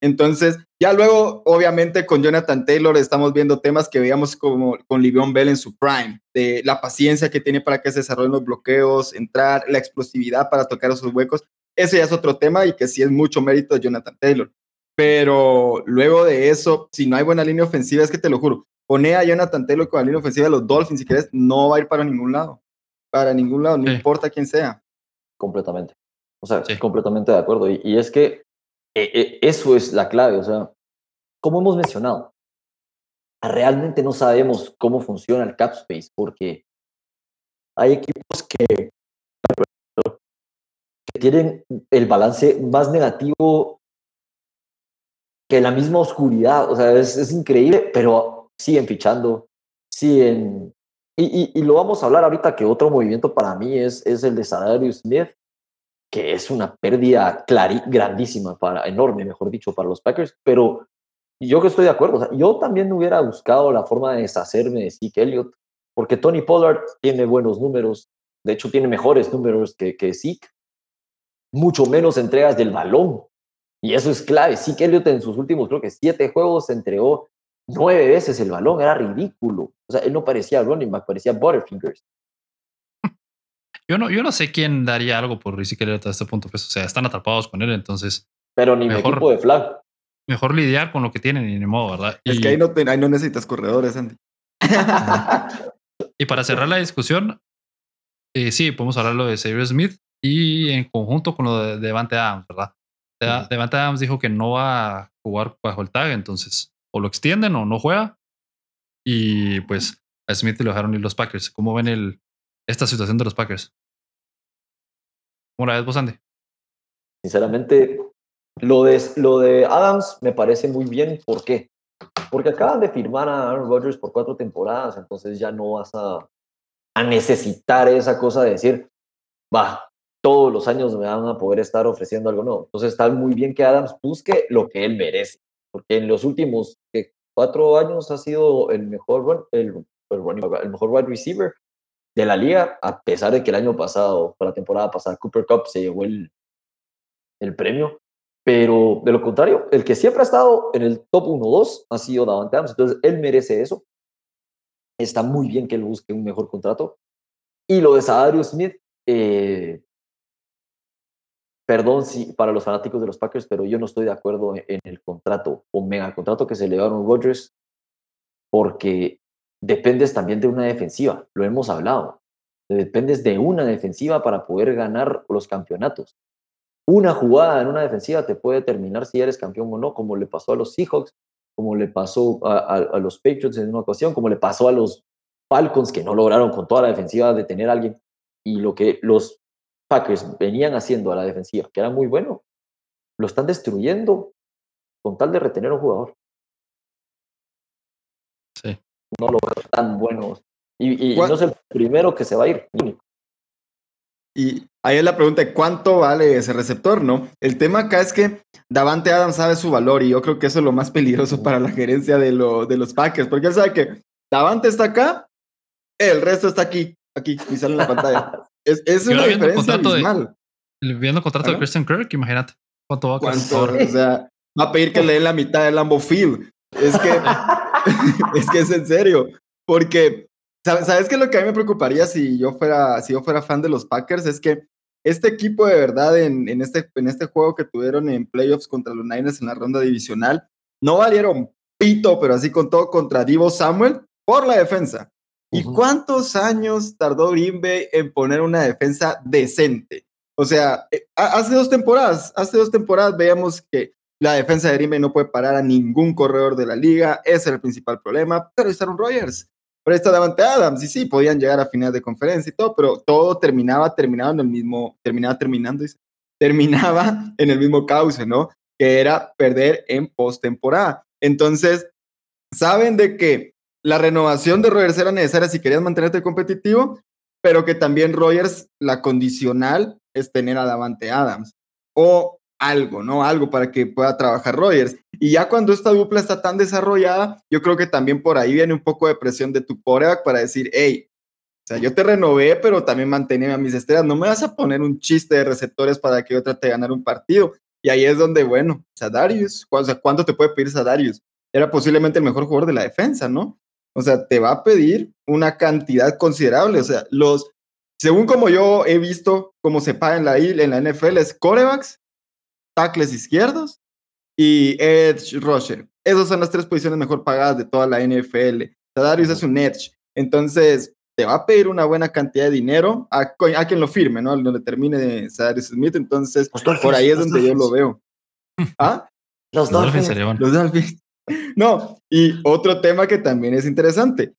Entonces, ya luego, obviamente, con Jonathan Taylor estamos viendo temas que veíamos como con Livion Bell en su prime, de la paciencia que tiene para que se desarrollen los bloqueos, entrar, la explosividad para tocar esos huecos. Ese ya es otro tema y que sí es mucho mérito de Jonathan Taylor. Pero luego de eso, si no hay buena línea ofensiva, es que te lo juro, pone a Jonathan Taylor con la línea ofensiva de los Dolphins, si quieres, no va a ir para ningún lado. Para ningún lado, no importa quién sea. Completamente. O sea, completamente de acuerdo. y es que e, e, eso es la clave, o sea, como hemos mencionado, realmente no sabemos cómo funciona el cap space porque hay equipos que, tienen el balance más negativo que la misma oscuridad, o sea, es, increíble, pero siguen fichando, siguen... Y, y, lo vamos a hablar ahorita que otro movimiento para mí es, es el de Sadarius Smith, que es una pérdida grandísima, para, enorme, mejor dicho, para los Packers, pero yo que estoy de acuerdo, yo también hubiera buscado la forma de deshacerme de Zeke Elliott, porque Tony Pollard tiene buenos números, de hecho tiene mejores números que, que Zeke, mucho menos entregas del balón, y eso es clave. Zeke Elliott en sus últimos, creo que siete juegos, entregó nueve veces el balón, era ridículo. O sea, él no parecía running back, parecía Butterfingers. Yo no, yo no sé quién daría algo por Ezekiel hasta este punto. Pues, o sea, están atrapados con él, entonces. Pero ni mejor, equipo de flag. Mejor lidiar con lo que tienen y ni modo, ¿verdad? Es que ahí no, ahí no necesitas corredores, Andy. y para cerrar la discusión, eh, sí, podemos hablar lo de Xavier Smith y en conjunto con lo de Devante Adams, ¿verdad? Devante Adams dijo que no va a jugar bajo el tag, entonces o lo extienden o no juega. Y pues a Smith lo dejaron ir los Packers. ¿Cómo ven el, esta situación de los Packers. ¿Cómo la ves vos, Andy? Sinceramente, lo de, lo de Adams me parece muy bien. ¿Por qué? Porque acaban de firmar a Aaron Rodgers por cuatro temporadas, entonces ya no vas a, a necesitar esa cosa de decir, va, todos los años me van a poder estar ofreciendo algo nuevo. Entonces está muy bien que Adams busque lo que él merece, porque en los últimos cuatro años ha sido el mejor, el, el mejor wide receiver de la liga, a pesar de que el año pasado, para la temporada pasada, Cooper Cup se llevó el, el premio. Pero de lo contrario, el que siempre ha estado en el top 1-2 ha sido Davante Adams. Entonces, él merece eso. Está muy bien que él busque un mejor contrato. Y lo de Sadarius Smith, eh, perdón si, para los fanáticos de los Packers, pero yo no estoy de acuerdo en, el contrato o mega contrato que se le dieron a Rodgers, porque dependes también de una defensiva, lo hemos hablado. Dependes de una defensiva para poder ganar los campeonatos. Una jugada en una defensiva te puede determinar si eres campeón o no, como le pasó a los Seahawks, como le pasó a, los Patriots en una ocasión, como le pasó a los Falcons que no lograron con toda la defensiva detener a alguien. Y lo que los Packers venían haciendo a la defensiva, que era muy bueno, lo están destruyendo con tal de retener a un jugador. Sí. No lo veo tan bueno. Y, no es el primero que se va a ir, Y ahí es la pregunta de cuánto vale ese receptor, ¿no? El tema acá es que Davante Adams sabe su valor y yo creo que eso es lo más peligroso para la gerencia de, de los Packers, porque él sabe que Davante está acá, el resto está aquí, aquí, y sale en la pantalla. Es, es una diferencia abismal. viendo el contrato de Christian Kirk, imagínate cuánto va a costar. O sea, va a pedir que le den la mitad del Lambo Field. Es que, es que es en serio. Porque, ¿sabes qué? Lo que a mí me preocuparía si yo fuera, si yo fuera fan de los Packers es que este equipo de verdad en, en, este, en este juego que tuvieron en playoffs contra los Niners en la ronda divisional, no valieron pito, pero así con todo contra Divo Samuel por la defensa. ¿Y cuántos años tardó Green Bay en poner una defensa decente? O sea, eh, hace dos temporadas, hace dos temporadas veíamos que la defensa de Green Bay no puede parar a ningún corredor de la liga, ese era el principal problema, pero estaban Rogers, pero está Davante Adams, y sí, podían llegar a finales de conferencia y todo, pero todo terminaba, terminaba en el mismo, terminaba terminando, terminaba en el mismo cauce, ¿no? Que era perder en postemporada. Entonces, saben de que la renovación de Rogers era necesaria si querías mantenerte competitivo, pero que también Rogers, la condicional es tener a Davante Adams o algo, ¿no? Algo para que pueda trabajar Rogers. Y ya cuando esta dupla está tan desarrollada, yo creo que también por ahí viene un poco de presión de tu coreback para decir, hey, o sea, yo te renové, pero también mantenía a mis estrellas. No me vas a poner un chiste de receptores para que yo trate de ganar un partido. Y ahí es donde, bueno, Sadarius, o sea, ¿cuánto te puede pedir Sadarius? Era posiblemente el mejor jugador de la defensa, ¿no? O sea, te va a pedir una cantidad considerable. O sea, los, según como yo he visto cómo se paga en la, en la NFL, es corebacks, tackles izquierdos y edge rusher. Esas son las tres posiciones mejor pagadas de toda la NFL. Darius es un edge. Entonces, te va a pedir una buena cantidad de dinero a, a quien lo firme, ¿no? Donde termine Darius Smith. Entonces, por ahí es donde yo lo veo. ¿Ah? Los Dolphins. Los Dolphins. No, y otro tema que también es interesante.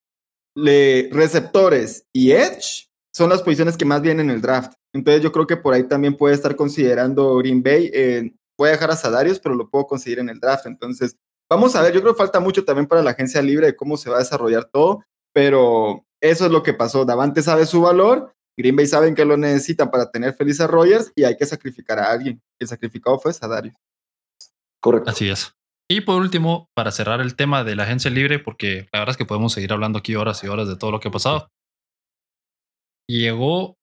Le, receptores y edge son las posiciones que más vienen en el draft. Entonces yo creo que por ahí también puede estar considerando Green Bay. Eh, puede dejar a Sadarius, pero lo puedo conseguir en el draft. Entonces, vamos a ver, yo creo que falta mucho también para la agencia libre de cómo se va a desarrollar todo, pero eso es lo que pasó. Davante sabe su valor, Green Bay saben que lo necesitan para tener feliz a Rogers y hay que sacrificar a alguien. El sacrificado fue Sadarius. Correcto. Así es. Y por último, para cerrar el tema de la agencia libre, porque la verdad es que podemos seguir hablando aquí horas y horas de todo lo que ha pasado. Llegó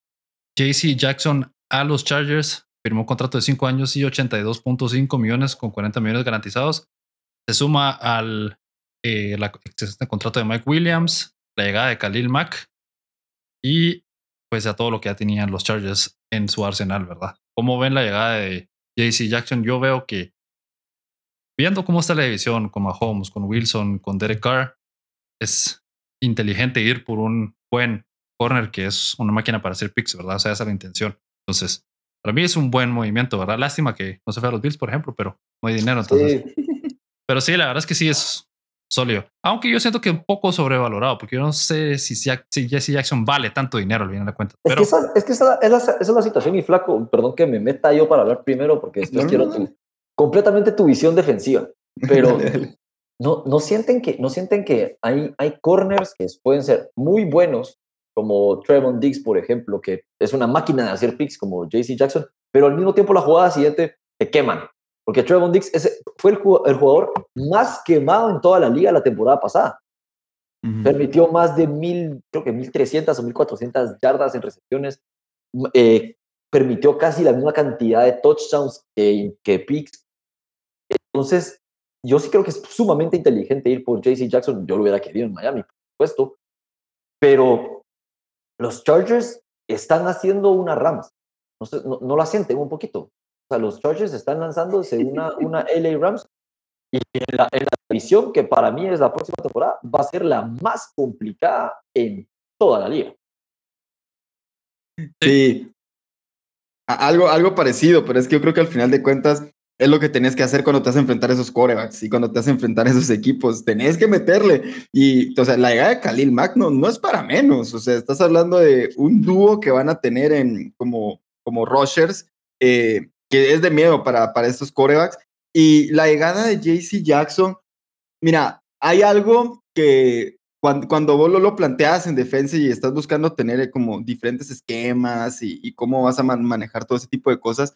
JC Jackson a los Chargers, firmó un contrato de 5 años y 82.5 millones con 40 millones garantizados. Se suma al eh, este contrato de Mike Williams, la llegada de Khalil Mack y pues a todo lo que ya tenían los Chargers en su arsenal, ¿verdad? ¿Cómo ven la llegada de JC Jackson? Yo veo que viendo cómo está la división con Mahomes, con Wilson, con Derek Carr, es inteligente ir por un buen corner que es una máquina para hacer picks, ¿verdad? O sea, esa es la intención. Entonces, para mí es un buen movimiento, ¿verdad? Lástima que no se fue a los Bills, por ejemplo, pero no hay dinero, entonces. Pero sí, la verdad es que sí es sólido. Aunque yo siento que un poco sobrevalorado, porque yo no sé si, si Jesse Jackson vale tanto dinero al final de cuentas. Es que, esa, es, que esa, es la situación y flaco, perdón que me meta yo para hablar primero, porque después quiero tu, completamente tu visión defensiva, pero no, no sienten que, no sienten que hay, hay corners que pueden ser muy buenos como Trevon Diggs, por ejemplo, que es una máquina de hacer picks como JC Jackson, pero al mismo tiempo la jugada siguiente te queman. Porque Trevon Diggs fue el, jugador más quemado en toda la liga la temporada pasada. Permitió más de mil, creo que 1.300 o 1.400 yardas en recepciones. Eh, permitió casi la misma cantidad de touchdowns que, que picks. Entonces, yo sí creo que es sumamente inteligente ir por JC Jackson. Yo lo hubiera querido en Miami, por supuesto. Pero los Chargers están haciendo una Rams. No, no, la sienten un poquito. O sea, los Chargers están lanzándose una, una LA Rams y en la, en división, que para mí es la próxima temporada, va a ser la más complicada en toda la liga. Sí, algo, algo parecido, pero es que yo creo que al final de cuentas es lo que tenés que hacer cuando te vas a enfrentar a esos corebacks y cuando te vas a enfrentar a esos equipos. Tenés que meterle. Y, o sea, la llegada de Khalil Mack no, es para menos. O sea, estás hablando de un dúo que van a tener en como, como rushers, eh, que es de miedo para, para estos corebacks. Y la llegada de JC Jackson, mira, hay algo que cuando, cuando vos lo, planteas en defensa y estás buscando tener eh, como diferentes esquemas y, cómo vas a manejar todo ese tipo de cosas,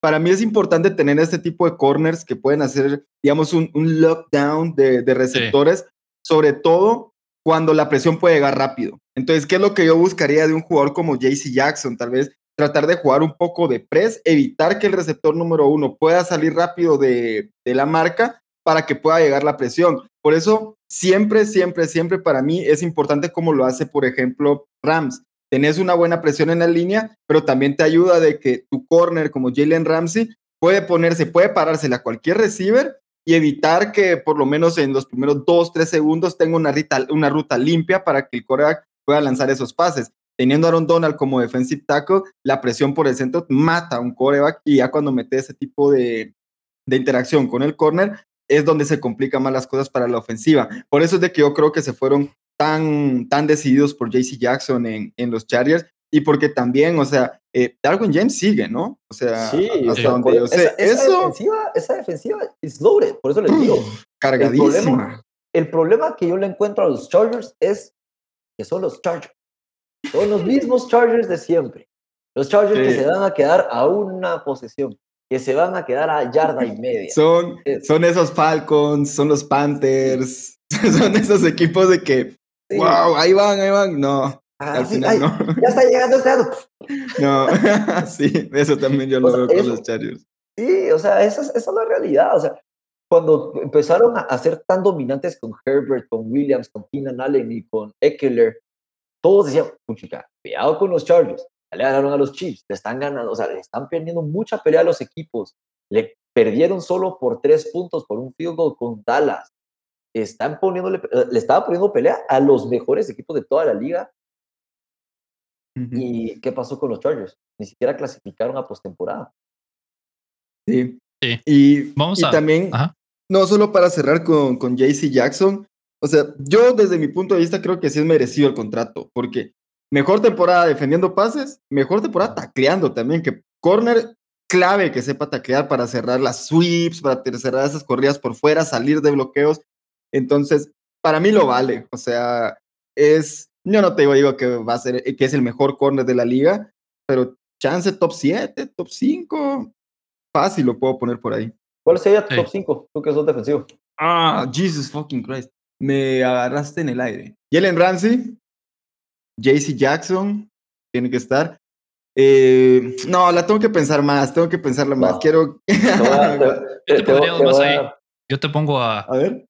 para mí es importante tener este tipo de corners que pueden hacer, digamos, un, un lockdown de, de receptores, sobre todo cuando la presión puede llegar rápido. Entonces, ¿qué es lo que yo buscaría de un jugador como JC Jackson? Tal vez tratar de jugar un poco de press, evitar que el receptor número uno pueda salir rápido de, la marca para que pueda llegar la presión. Por eso, siempre, siempre, siempre para mí es importante como lo hace, por ejemplo, Rams. Tenés una buena presión en la línea, pero también te ayuda de que tu corner como Jalen Ramsey puede ponerse, puede parársela a cualquier receiver y evitar que por lo menos en los primeros dos, tres segundos tenga una, ruta limpia para que el coreback pueda lanzar esos pases teniendo a Aaron Donald como defensive tackle, la presión por el centro mata a un coreback y ya cuando mete ese tipo de, interacción con el corner es donde se complican más las cosas para la ofensiva. Por eso es de que yo creo que se fueron tan, tan decididos por JC Jackson en, en los Chargers y porque también, o sea, eh, Darwin James sigue, ¿no? O sea, hasta donde yo sé. Esa, eso, defensiva, esa defensiva es loaded, por eso les digo. cargadísima. el problema que yo le encuentro a los Chargers es que son los Chargers. Son los mismos Chargers de siempre. Los Chargers que se van a quedar a una posesión, que se van a quedar a yarda y media. Son, son esos Falcons, son los Panthers, son esos equipos de que, wow, ahí van, ahí van. No, ah, al final no. Ya está llegando este lado. No, sí, eso también yo lo veo con los Chargers. Sí, o sea, esa, esa es la realidad. O sea, cuando empezaron a, ser tan dominantes con Herbert, con Williams, con Keenan Allen y con Eckler, todos decían, puchica, cuidado con los Chargers, ya le ganaron a los Chiefs, le están ganando, o sea, le están perdiendo mucha pelea a los equipos, le perdieron solo por tres puntos por un field goal con Dallas, están poniéndole, eh, le estaba poniendo pelea a los mejores equipos de toda la liga. ¿Y qué pasó con los Chargers? Ni siquiera clasificaron a postemporada. Sí. sí. Y, Vamos y también, no solo para cerrar con, con JC Jackson, o sea, yo desde mi punto de vista creo que sí es merecido el contrato, porque mejor temporada defendiendo pases, mejor temporada tacleando también, que corner clave que sepa taclear para cerrar las sweeps, para cerrar esas corridas por fuera, salir de bloqueos. Entonces, para mí lo vale. O sea, es, yo no te digo, digo que va a ser, que es el mejor corner de la liga, pero chance top 7, top 5, fácil lo puedo poner por ahí. ¿Cuál sería tu top 5? Tú que sos defensivo. Ah, Jesus fucking Christ me agarraste en el aire. Jalen Ramsey, JC Jackson, tiene que estar. Eh, no, la tengo que pensar más, tengo que pensarla más. Quiero. yo te pondría más ahí. Yo te pongo a. A ver.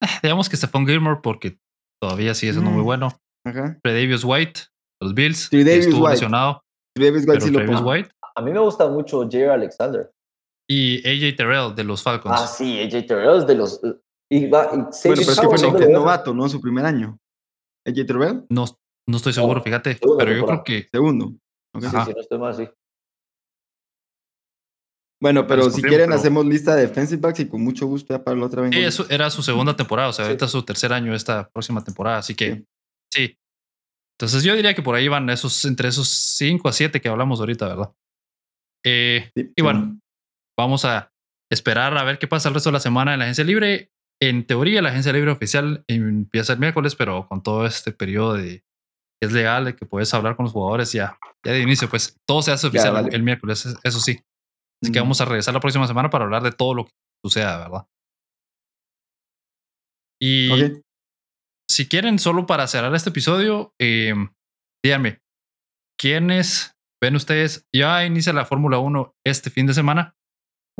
Digamos que Stephon Gilmore, porque todavía sigue siendo muy mm, bueno. Ajá. Davis White, los Bills. Davis estuvo White. lesionado. Davis White sí lo White. A mí me gusta mucho Jerry Alexander. Y AJ Terrell de los Falcons. Ah, sí, AJ Terrell es de los. Y va, bueno, pero es que fue novato, ¿no? Su primer año. ¿AJ Terrell? No, no estoy seguro, fíjate. pero yo creo que. Segundo. Sí, sí, no estoy mal, sí. Bueno, pero si quieren, hacemos lista de defensive backs y con mucho gusto ya para la otra vez. Sí, eso era su segunda temporada, o sea, ahorita es su tercer año esta próxima temporada, así que sí. Entonces yo diría que por ahí van esos, entre esos cinco a siete que hablamos ahorita, ¿verdad? Eh, y bueno, vamos a esperar a ver qué pasa el resto de la semana en la agencia libre en teoría la agencia libre oficial empieza el miércoles, pero con todo este periodo de, es legal, de que puedes hablar con los jugadores ya, ya de inicio, pues todo se hace oficial vale. el miércoles, eso sí. Así que vamos a regresar la próxima semana para hablar de todo lo que suceda, ¿verdad? Y si quieren, solo para cerrar este episodio, eh, díganme, ¿quiénes ven ustedes? Ya inicia la Fórmula 1 este fin de semana.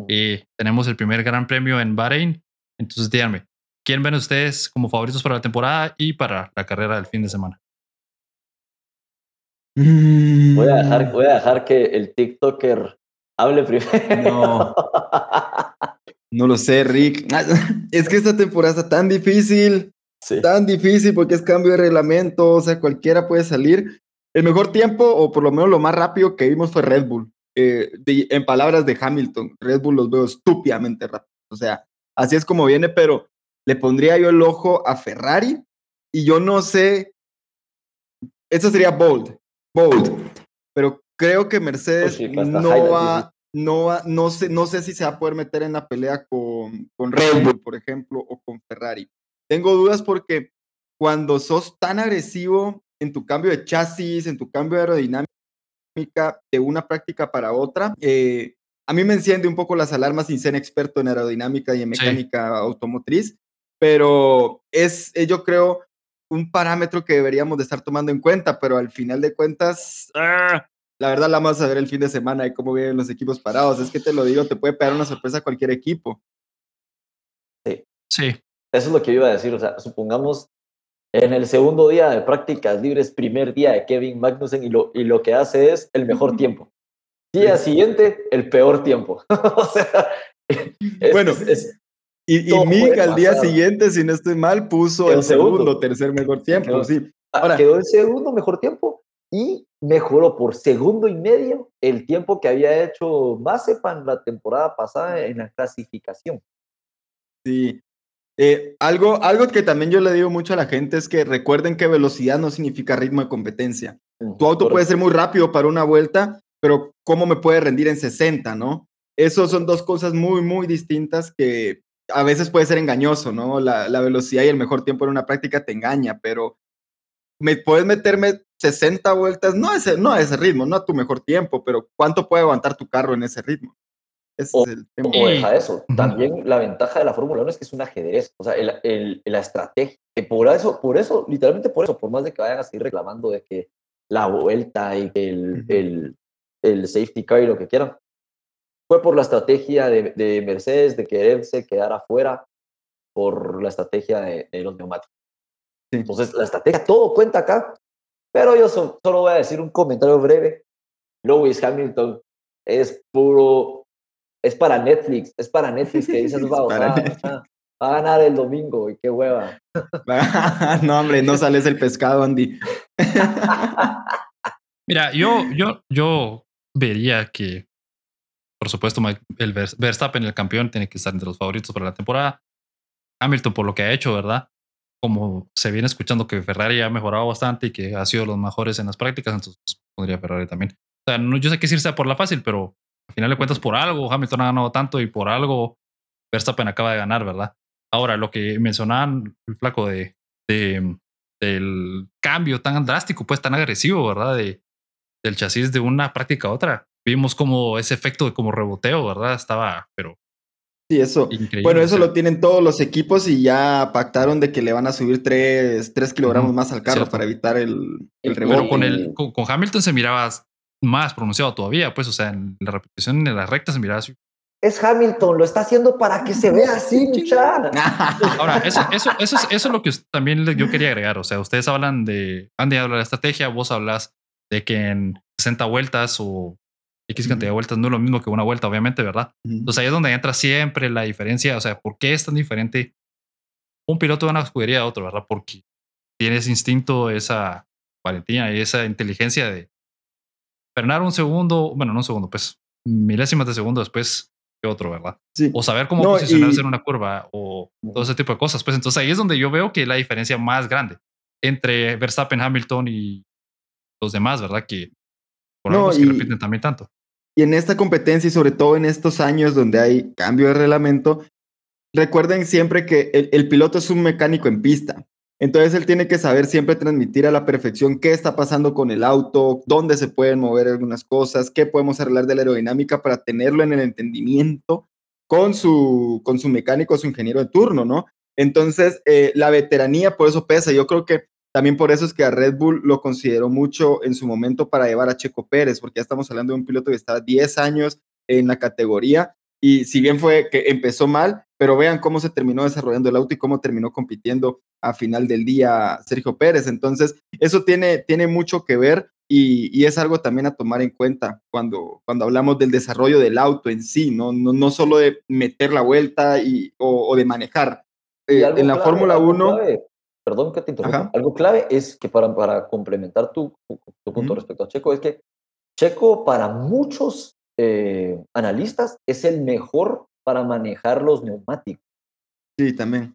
Eh, tenemos el primer gran premio en Bahrein. Entonces, díganme, ¿quién ven ustedes como favoritos para la temporada y para la carrera del fin de semana? Voy a Mm. dejar, voy a dejar que el TikToker hable primero. No. No lo sé, Rick. Es que esta temporada está tan difícil, Sí. tan difícil porque es cambio de reglamento, o sea, cualquiera puede salir. El mejor tiempo, o por lo menos lo más rápido que vimos fue Red Bull. Eh, de- en palabras de Hamilton, Red Bull los veo estúpidamente rápido. O sea, así es como viene, pero le pondría yo el ojo a Ferrari y yo no sé. Eso sería bold, bold. Pero creo que Mercedes Pues sí, hasta no va, no va, no sé, no sé si se va a poder meter en la pelea con, con Red Bull, por ejemplo, o con Ferrari. Tengo dudas porque cuando sos tan agresivo en tu cambio de chasis, en tu cambio de aerodinámica de una práctica para otra, eh, a mí me enciende un poco las alarmas sin ser experto en aerodinámica y en Sí. mecánica automotriz, pero es, eh, yo creo, un parámetro que deberíamos de estar tomando en cuenta, pero al final de cuentas, ah, la verdad la vamos a ver el fin de semana y cómo vienen los equipos parados. Es que te lo digo, te puede pegar una sorpresa a cualquier equipo. Sí, Eso es lo que yo iba a decir. O sea, supongamos en el segundo día de prácticas libres, primer día de Kevin Magnussen, y lo, y lo que hace es el mejor tiempo. Día siguiente, el peor tiempo. o sea, es- Bueno, es- es- Y, y Mick al día siguiente, si no estoy mal, puso Quedó el segundo, segundo. tercer mejor tiempo, Quedó- sí. ah, Ahora- quedó el segundo mejor tiempo y mejoró por segundo y medio el tiempo que había hecho Mazepan la temporada pasada en la clasificación. Sí. Eh, algo, algo que también yo le digo mucho a la gente es que recuerden que velocidad no significa ritmo de competencia. Tu auto puede ser muy rápido para una vuelta, pero ¿cómo me puede rendir en 60, no? Esos son dos cosas muy, muy distintas que a veces puede ser engañoso, ¿no? La, la velocidad y el mejor tiempo en una práctica te engaña, pero me puedes meterme 60 vueltas, no a ese, no a ese ritmo, no a tu mejor tiempo, pero ¿cuánto puede aguantar tu carro en ese ritmo? Ese O- es el tema. O deja eso. También la ventaja de la Fórmula 1 es que es un ajedrez. O sea, el, el- la estrategia. que por eso, por eso, literalmente por eso, por más de que vayan a seguir reclamando de que la vuelta y que el, el, el safety car y lo que quieran, fue por la estrategia de, de Mercedes de quererse quedar afuera por la estrategia de, de los neumáticos. Sí. Entonces, la estrategia, todo cuenta acá. Pero yo so- solo voy a decir un comentario breve. Lewis Hamilton es puro, es para Netflix, es para Netflix que dices, Es va, para va, Netflix. va, va a ganar el domingo y qué hueva. no, hombre, no sales el pescado, Andy. Mira, yo, yo, yo vería que, por supuesto, el Vers- Verstappen, el campeón, tiene que estar entre los favoritos para la temporada. Hamilton, por lo que ha hecho, ¿verdad? Como se viene escuchando que Ferrari ha mejorado bastante y que ha sido los mejores en las prácticas, entonces pondría Ferrari también. O sea, no, yo sé que es irse por la fácil, pero al final de cuentas, por algo Hamilton ha ganado tanto y por algo Verstappen acaba de ganar, ¿verdad? Ahora, lo que mencionaban el flaco de, de- cambio tan drástico, pues tan agresivo, ¿verdad? De, del chasis de una práctica a otra. Vimos como ese efecto de como reboteo, ¿verdad? Estaba, pero Sí, eso. increíble. Bueno, eso lo tienen todos los equipos y ya pactaron de que le van a subir 3, kilogramos Ujú, más al carro cierto. para evitar el, el Pero Pero rebote. con, el, con, con Hamilton se miraba más pronunciado todavía, pues, o sea, en la repetición en la recta se miraba así. Es Hamilton, lo está haciendo para que se vea así, muchacha. Ahora, eso, eso, eso, es, eso es lo que también yo quería agregar. O sea, ustedes hablan de, Andy habla de estrategia, vos hablas de que en 60 vueltas o X cantidad de vueltas no es lo mismo que una vuelta, obviamente, ¿verdad? Entonces ahí es donde entra siempre la diferencia. O sea, ¿por qué es tan diferente un piloto de una escudería a otro, verdad? Porque tiene ese instinto, esa valentía y esa inteligencia de frenar un segundo, bueno, no un segundo, pues milésimas de segundo después que otro, ¿verdad? Sí. O saber cómo No, posicionarse y- en una curva o todo ese tipo de cosas. Pues entonces ahí es donde yo veo que la diferencia más grande entre Verstappen, Hamilton y los demás, ¿verdad? Que por No, algo y- repiten también tanto. Y en esta competencia y sobre todo en estos años donde hay cambio de reglamento, recuerden siempre que el, piloto es un mecánico en pista. Entonces él tiene que saber siempre transmitir a la perfección qué está pasando con el auto, dónde se pueden mover algunas cosas, qué podemos arreglar de la aerodinámica para tenerlo en el entendimiento con su, con su mecánico, su ingeniero de turno, ¿no? Entonces, eh, la veteranía por eso pesa. Yo creo que también por eso es que a Red Bull lo consideró mucho en su momento para llevar a Checo Pérez, porque ya estamos hablando de un piloto que está 10 años en la categoría y si bien fue que empezó mal, pero vean cómo se terminó desarrollando el auto y cómo terminó compitiendo a final del día Sergio Pérez. Entonces, eso tiene, tiene mucho que ver y, es algo también a tomar en cuenta cuando, cuando hablamos del desarrollo del auto en sí, no, no, no solo de meter la vuelta y, o, de manejar. Eh, en la Fórmula 1... Perdón que te interrumpa. Algo clave es que para, para complementar tu, tu punto respecto a Checo, es que Checo para muchos eh, analistas, es el mejor para manejar los neumáticos. Sí, también.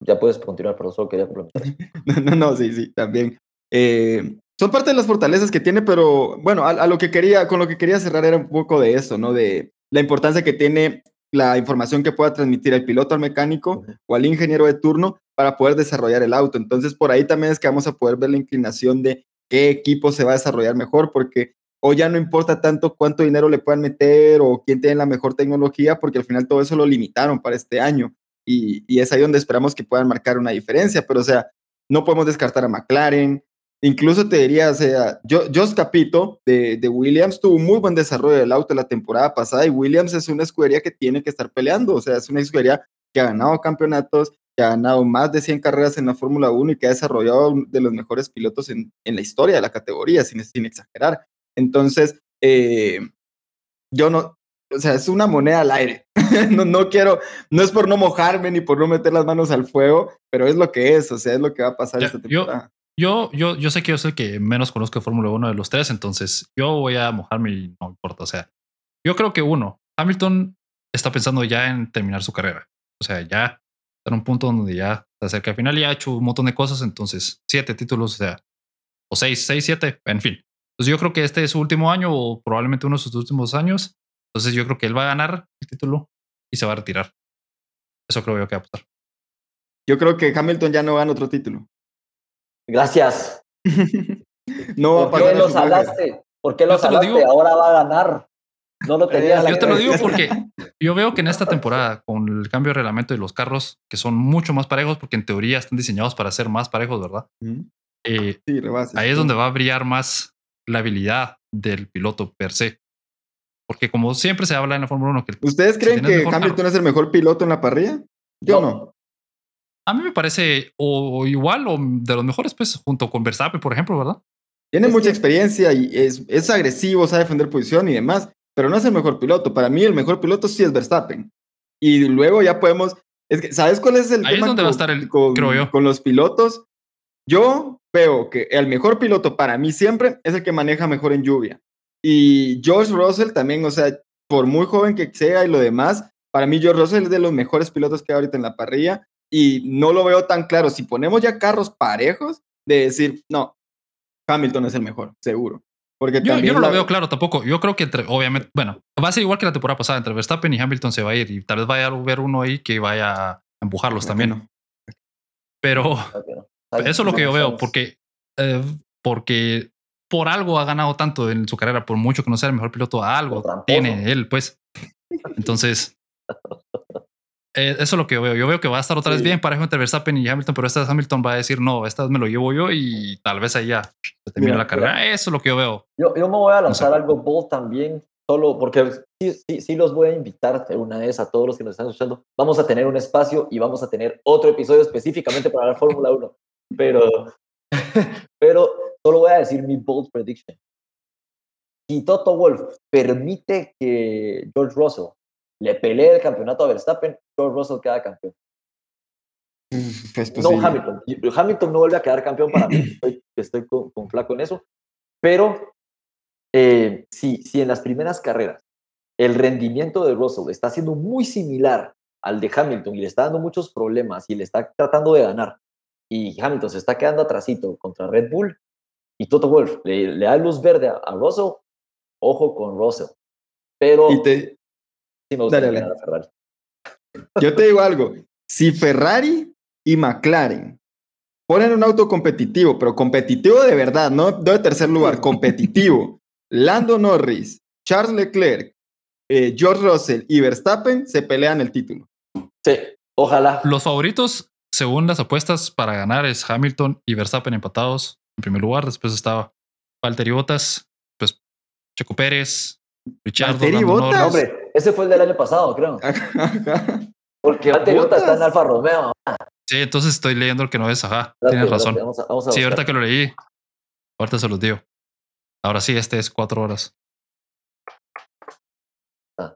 Ya puedes continuar, pero solo quería complementar. no, no, no, sí, sí, también. Eh, son parte de las fortalezas que tiene, pero bueno, a, lo que quería, con lo que quería cerrar era un poco de eso, ¿no? De la importancia que tiene la información que pueda transmitir el piloto al mecánico o al ingeniero de turno para poder desarrollar el auto. Entonces, por ahí también es que vamos a poder ver la inclinación de qué equipo se va a desarrollar mejor, porque o ya no importa tanto cuánto dinero le puedan meter o quién tiene la mejor tecnología, porque al final todo eso lo limitaron para este año. Y, es ahí donde esperamos que puedan marcar una diferencia, pero o sea, no podemos descartar a McLaren. Incluso te diría, o sea, Jos Capito de, de, Williams tuvo un muy buen desarrollo del auto la temporada pasada y Williams es una escudería que tiene que estar peleando, o sea, es una escudería que ha ganado campeonatos, que ha ganado más de 100 carreras en la Fórmula 1 y que ha desarrollado de los mejores pilotos en, en, la historia de la categoría, sin, sin exagerar. Entonces, eh, yo no, o sea, es una moneda al aire. no, no quiero, no es por no mojarme ni por no meter las manos al fuego, pero es lo que es, o sea, es lo que va a pasar esta temporada. Yo, yo, yo sé que yo soy el que menos conozco de Fórmula 1 de los tres, entonces yo voy a mojarme y no importa. O sea, yo creo que uno, Hamilton está pensando ya en terminar su carrera. O sea, ya está en un punto donde ya se acerca al final y ha hecho un montón de cosas, entonces siete títulos, o sea, o seis, seis, siete, en fin. Entonces yo creo que este es su último año o probablemente uno de sus últimos años. Entonces yo creo que él va a ganar el título y se va a retirar. Eso creo yo que va a pasar. Yo creo que Hamilton ya no gana otro título. Gracias. no va a pasar. ¿Por qué los hablaste? ¿Por qué los hablaste? Ahora va a ganar. No lo tenía. yo te lo digo porque yo veo que en esta temporada, con el cambio de reglamento de los carros, que son mucho más parejos, porque en teoría están diseñados para ser más parejos, ¿verdad? Eh, sí, ahí es donde va a brillar más la habilidad del piloto per se. Porque como siempre se habla en la Fórmula 1 que... ¿Ustedes creen que Hamilton es el mejor piloto en la parrilla? Yo no. A mí me parece o igual o de los mejores, pues, junto con Verstappen, por ejemplo, ¿verdad? Tiene mucha experiencia y es, es agresivo, sabe defender posición y demás, pero no es el mejor piloto. Para mí, el mejor piloto sí es Verstappen. Y luego ya podemos. Es que, ¿Sabes cuál es el Ahí tema es donde va a estar el, creo yo. con los pilotos? Yo veo que el mejor piloto para mí siempre es el que maneja mejor en lluvia. Y George Russell también, o sea, por muy joven que sea y lo demás, para mí George Russell es de los mejores pilotos que hay ahorita en la parrilla y no lo veo tan claro. Si ponemos ya carros parejos, de decir, no, Hamilton es el mejor, seguro. Porque yo, yo no lo veo claro tampoco. Yo creo que entre, obviamente, bueno, va a ser igual que la temporada pasada, entre Verstappen y Hamilton se va a ir y tal vez vaya a haber uno ahí que vaya a empujarlos también. Pero eso es lo que yo veo, porque, eh, porque por algo ha ganado tanto en su carrera, por mucho que no sea el mejor piloto, algo tiene él, pues. Entonces, eh, eso es lo que yo veo. Yo veo que va a estar otra vez bien parejo entre Verstappen y Hamilton, pero esta vez Hamilton va a decir, no, esta vez me lo llevo yo y tal vez ahí ya se termina la carrera. Eso es lo que yo veo. Yo, yo me voy a lanzar algo bold también, solo porque sí, sí, sí los voy a invitar una vez a todos los que nos están escuchando. Vamos a tener un espacio y vamos a tener otro episodio específicamente para la Fórmula 1 pero, pero solo voy a decir mi bold prediction. Si Toto Wolf permite que George Russell le pelee el campeonato a Verstappen, George Russell queda campeón. no Hamilton. Hamilton no vuelve a quedar campeón para mí. Estoy, estoy con, flaco en eso. Pero eh, si, si en las primeras carreras el rendimiento de Russell está siendo muy similar al de Hamilton y le está dando muchos problemas y le está tratando de ganar, y Hamilton se está quedando atrasito contra Red Bull y Toto Wolf le, da luz verde a, Russell, ojo con Russell. Pero te... Yo te digo algo, si Ferrari y McLaren ponen un auto competitivo, pero competitivo de verdad, no de tercer lugar, competitivo. Lando Norris, Charles Leclerc, eh, George Russell y Verstappen se pelean el título. Sí, ojalá. Los favoritos, según las apuestas, para ganar es Hamilton y Verstappen empatados en primer lugar. Después estaba Valtteri Bottas, pues Checo Pérez, Richard. Valtteri Bottas. No, hombre, ese fue el del año pasado, creo. Porque Valtteri Bottas está en Alfa Romeo. Sí, entonces estoy leyendo el que no es, ajá. Tienes razón. Vamos a, vamos a sí, buscar. ahorita que lo leí, ahorita se los digo. Ahora sí, este es cuatro horas. Ah.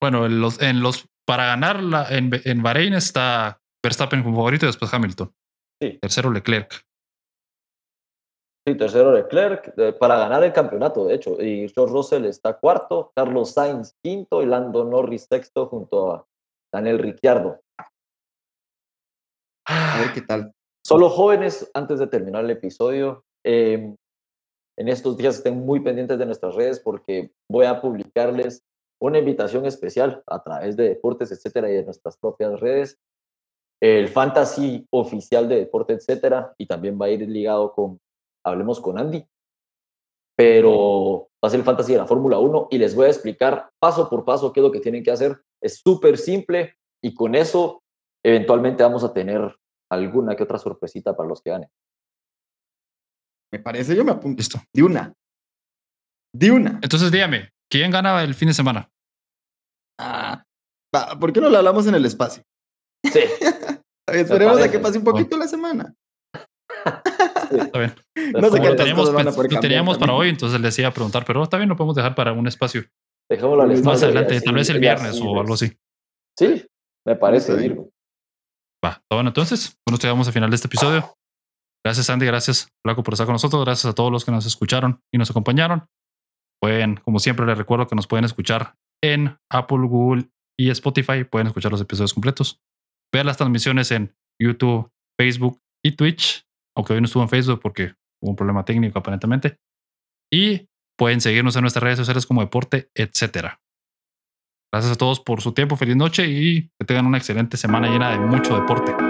Bueno, en los, en los para ganar la, en, en Bahrein está Verstappen como favorito y después Hamilton. Sí. Tercero Leclerc. Sí, tercero Leclerc eh, para ganar el campeonato, de hecho. Y George Russell está cuarto, Carlos Sainz quinto y Lando Norris sexto junto a Daniel Ricciardo. A ver qué tal. Solo jóvenes, antes de terminar el episodio, eh, en estos días estén muy pendientes de nuestras redes porque voy a publicarles una invitación especial a través de deportes, etcétera, y de nuestras propias redes. El fantasy oficial de deporte, etcétera, y también va a ir ligado con Hablemos con Andy. Pero va a ser el fantasy de la Fórmula 1 y les voy a explicar paso por paso qué es lo que tienen que hacer. Es súper simple y con eso eventualmente vamos a tener alguna que otra sorpresita para los que ganen. Me parece, yo me apunto. Listo. De una. De una. Entonces dígame, ¿quién gana el fin de semana? Ah, ¿Por qué no lo hablamos en el espacio? Sí, Esperemos a que pase un poquito la semana. Está bien. No sé qué teníamos, cosas van a pens- poder lo teníamos para hoy, entonces les iba a preguntar, pero está bien, lo podemos dejar para un espacio dejémoslo al Más más espacio y adelante, así- tal vez el viernes así o algo así. Sí, me parece. Virgo. Va, está bueno entonces. Bueno, llegamos al final de este episodio. Gracias, Andy. Gracias, Flaco, por estar con nosotros. Gracias a todos los que nos escucharon y nos acompañaron. Pueden, como siempre, les recuerdo que nos pueden escuchar en Apple, Google y Spotify. Pueden escuchar los episodios completos. Ver las transmisiones en YouTube, Facebook y Twitch. Aunque hoy no estuvo en Facebook porque hubo un problema técnico aparentemente. Y pueden seguirnos en nuestras redes sociales como Deporte, etcétera. Gracias a todos por su tiempo. Feliz noche y que tengan una excelente semana llena de mucho deporte.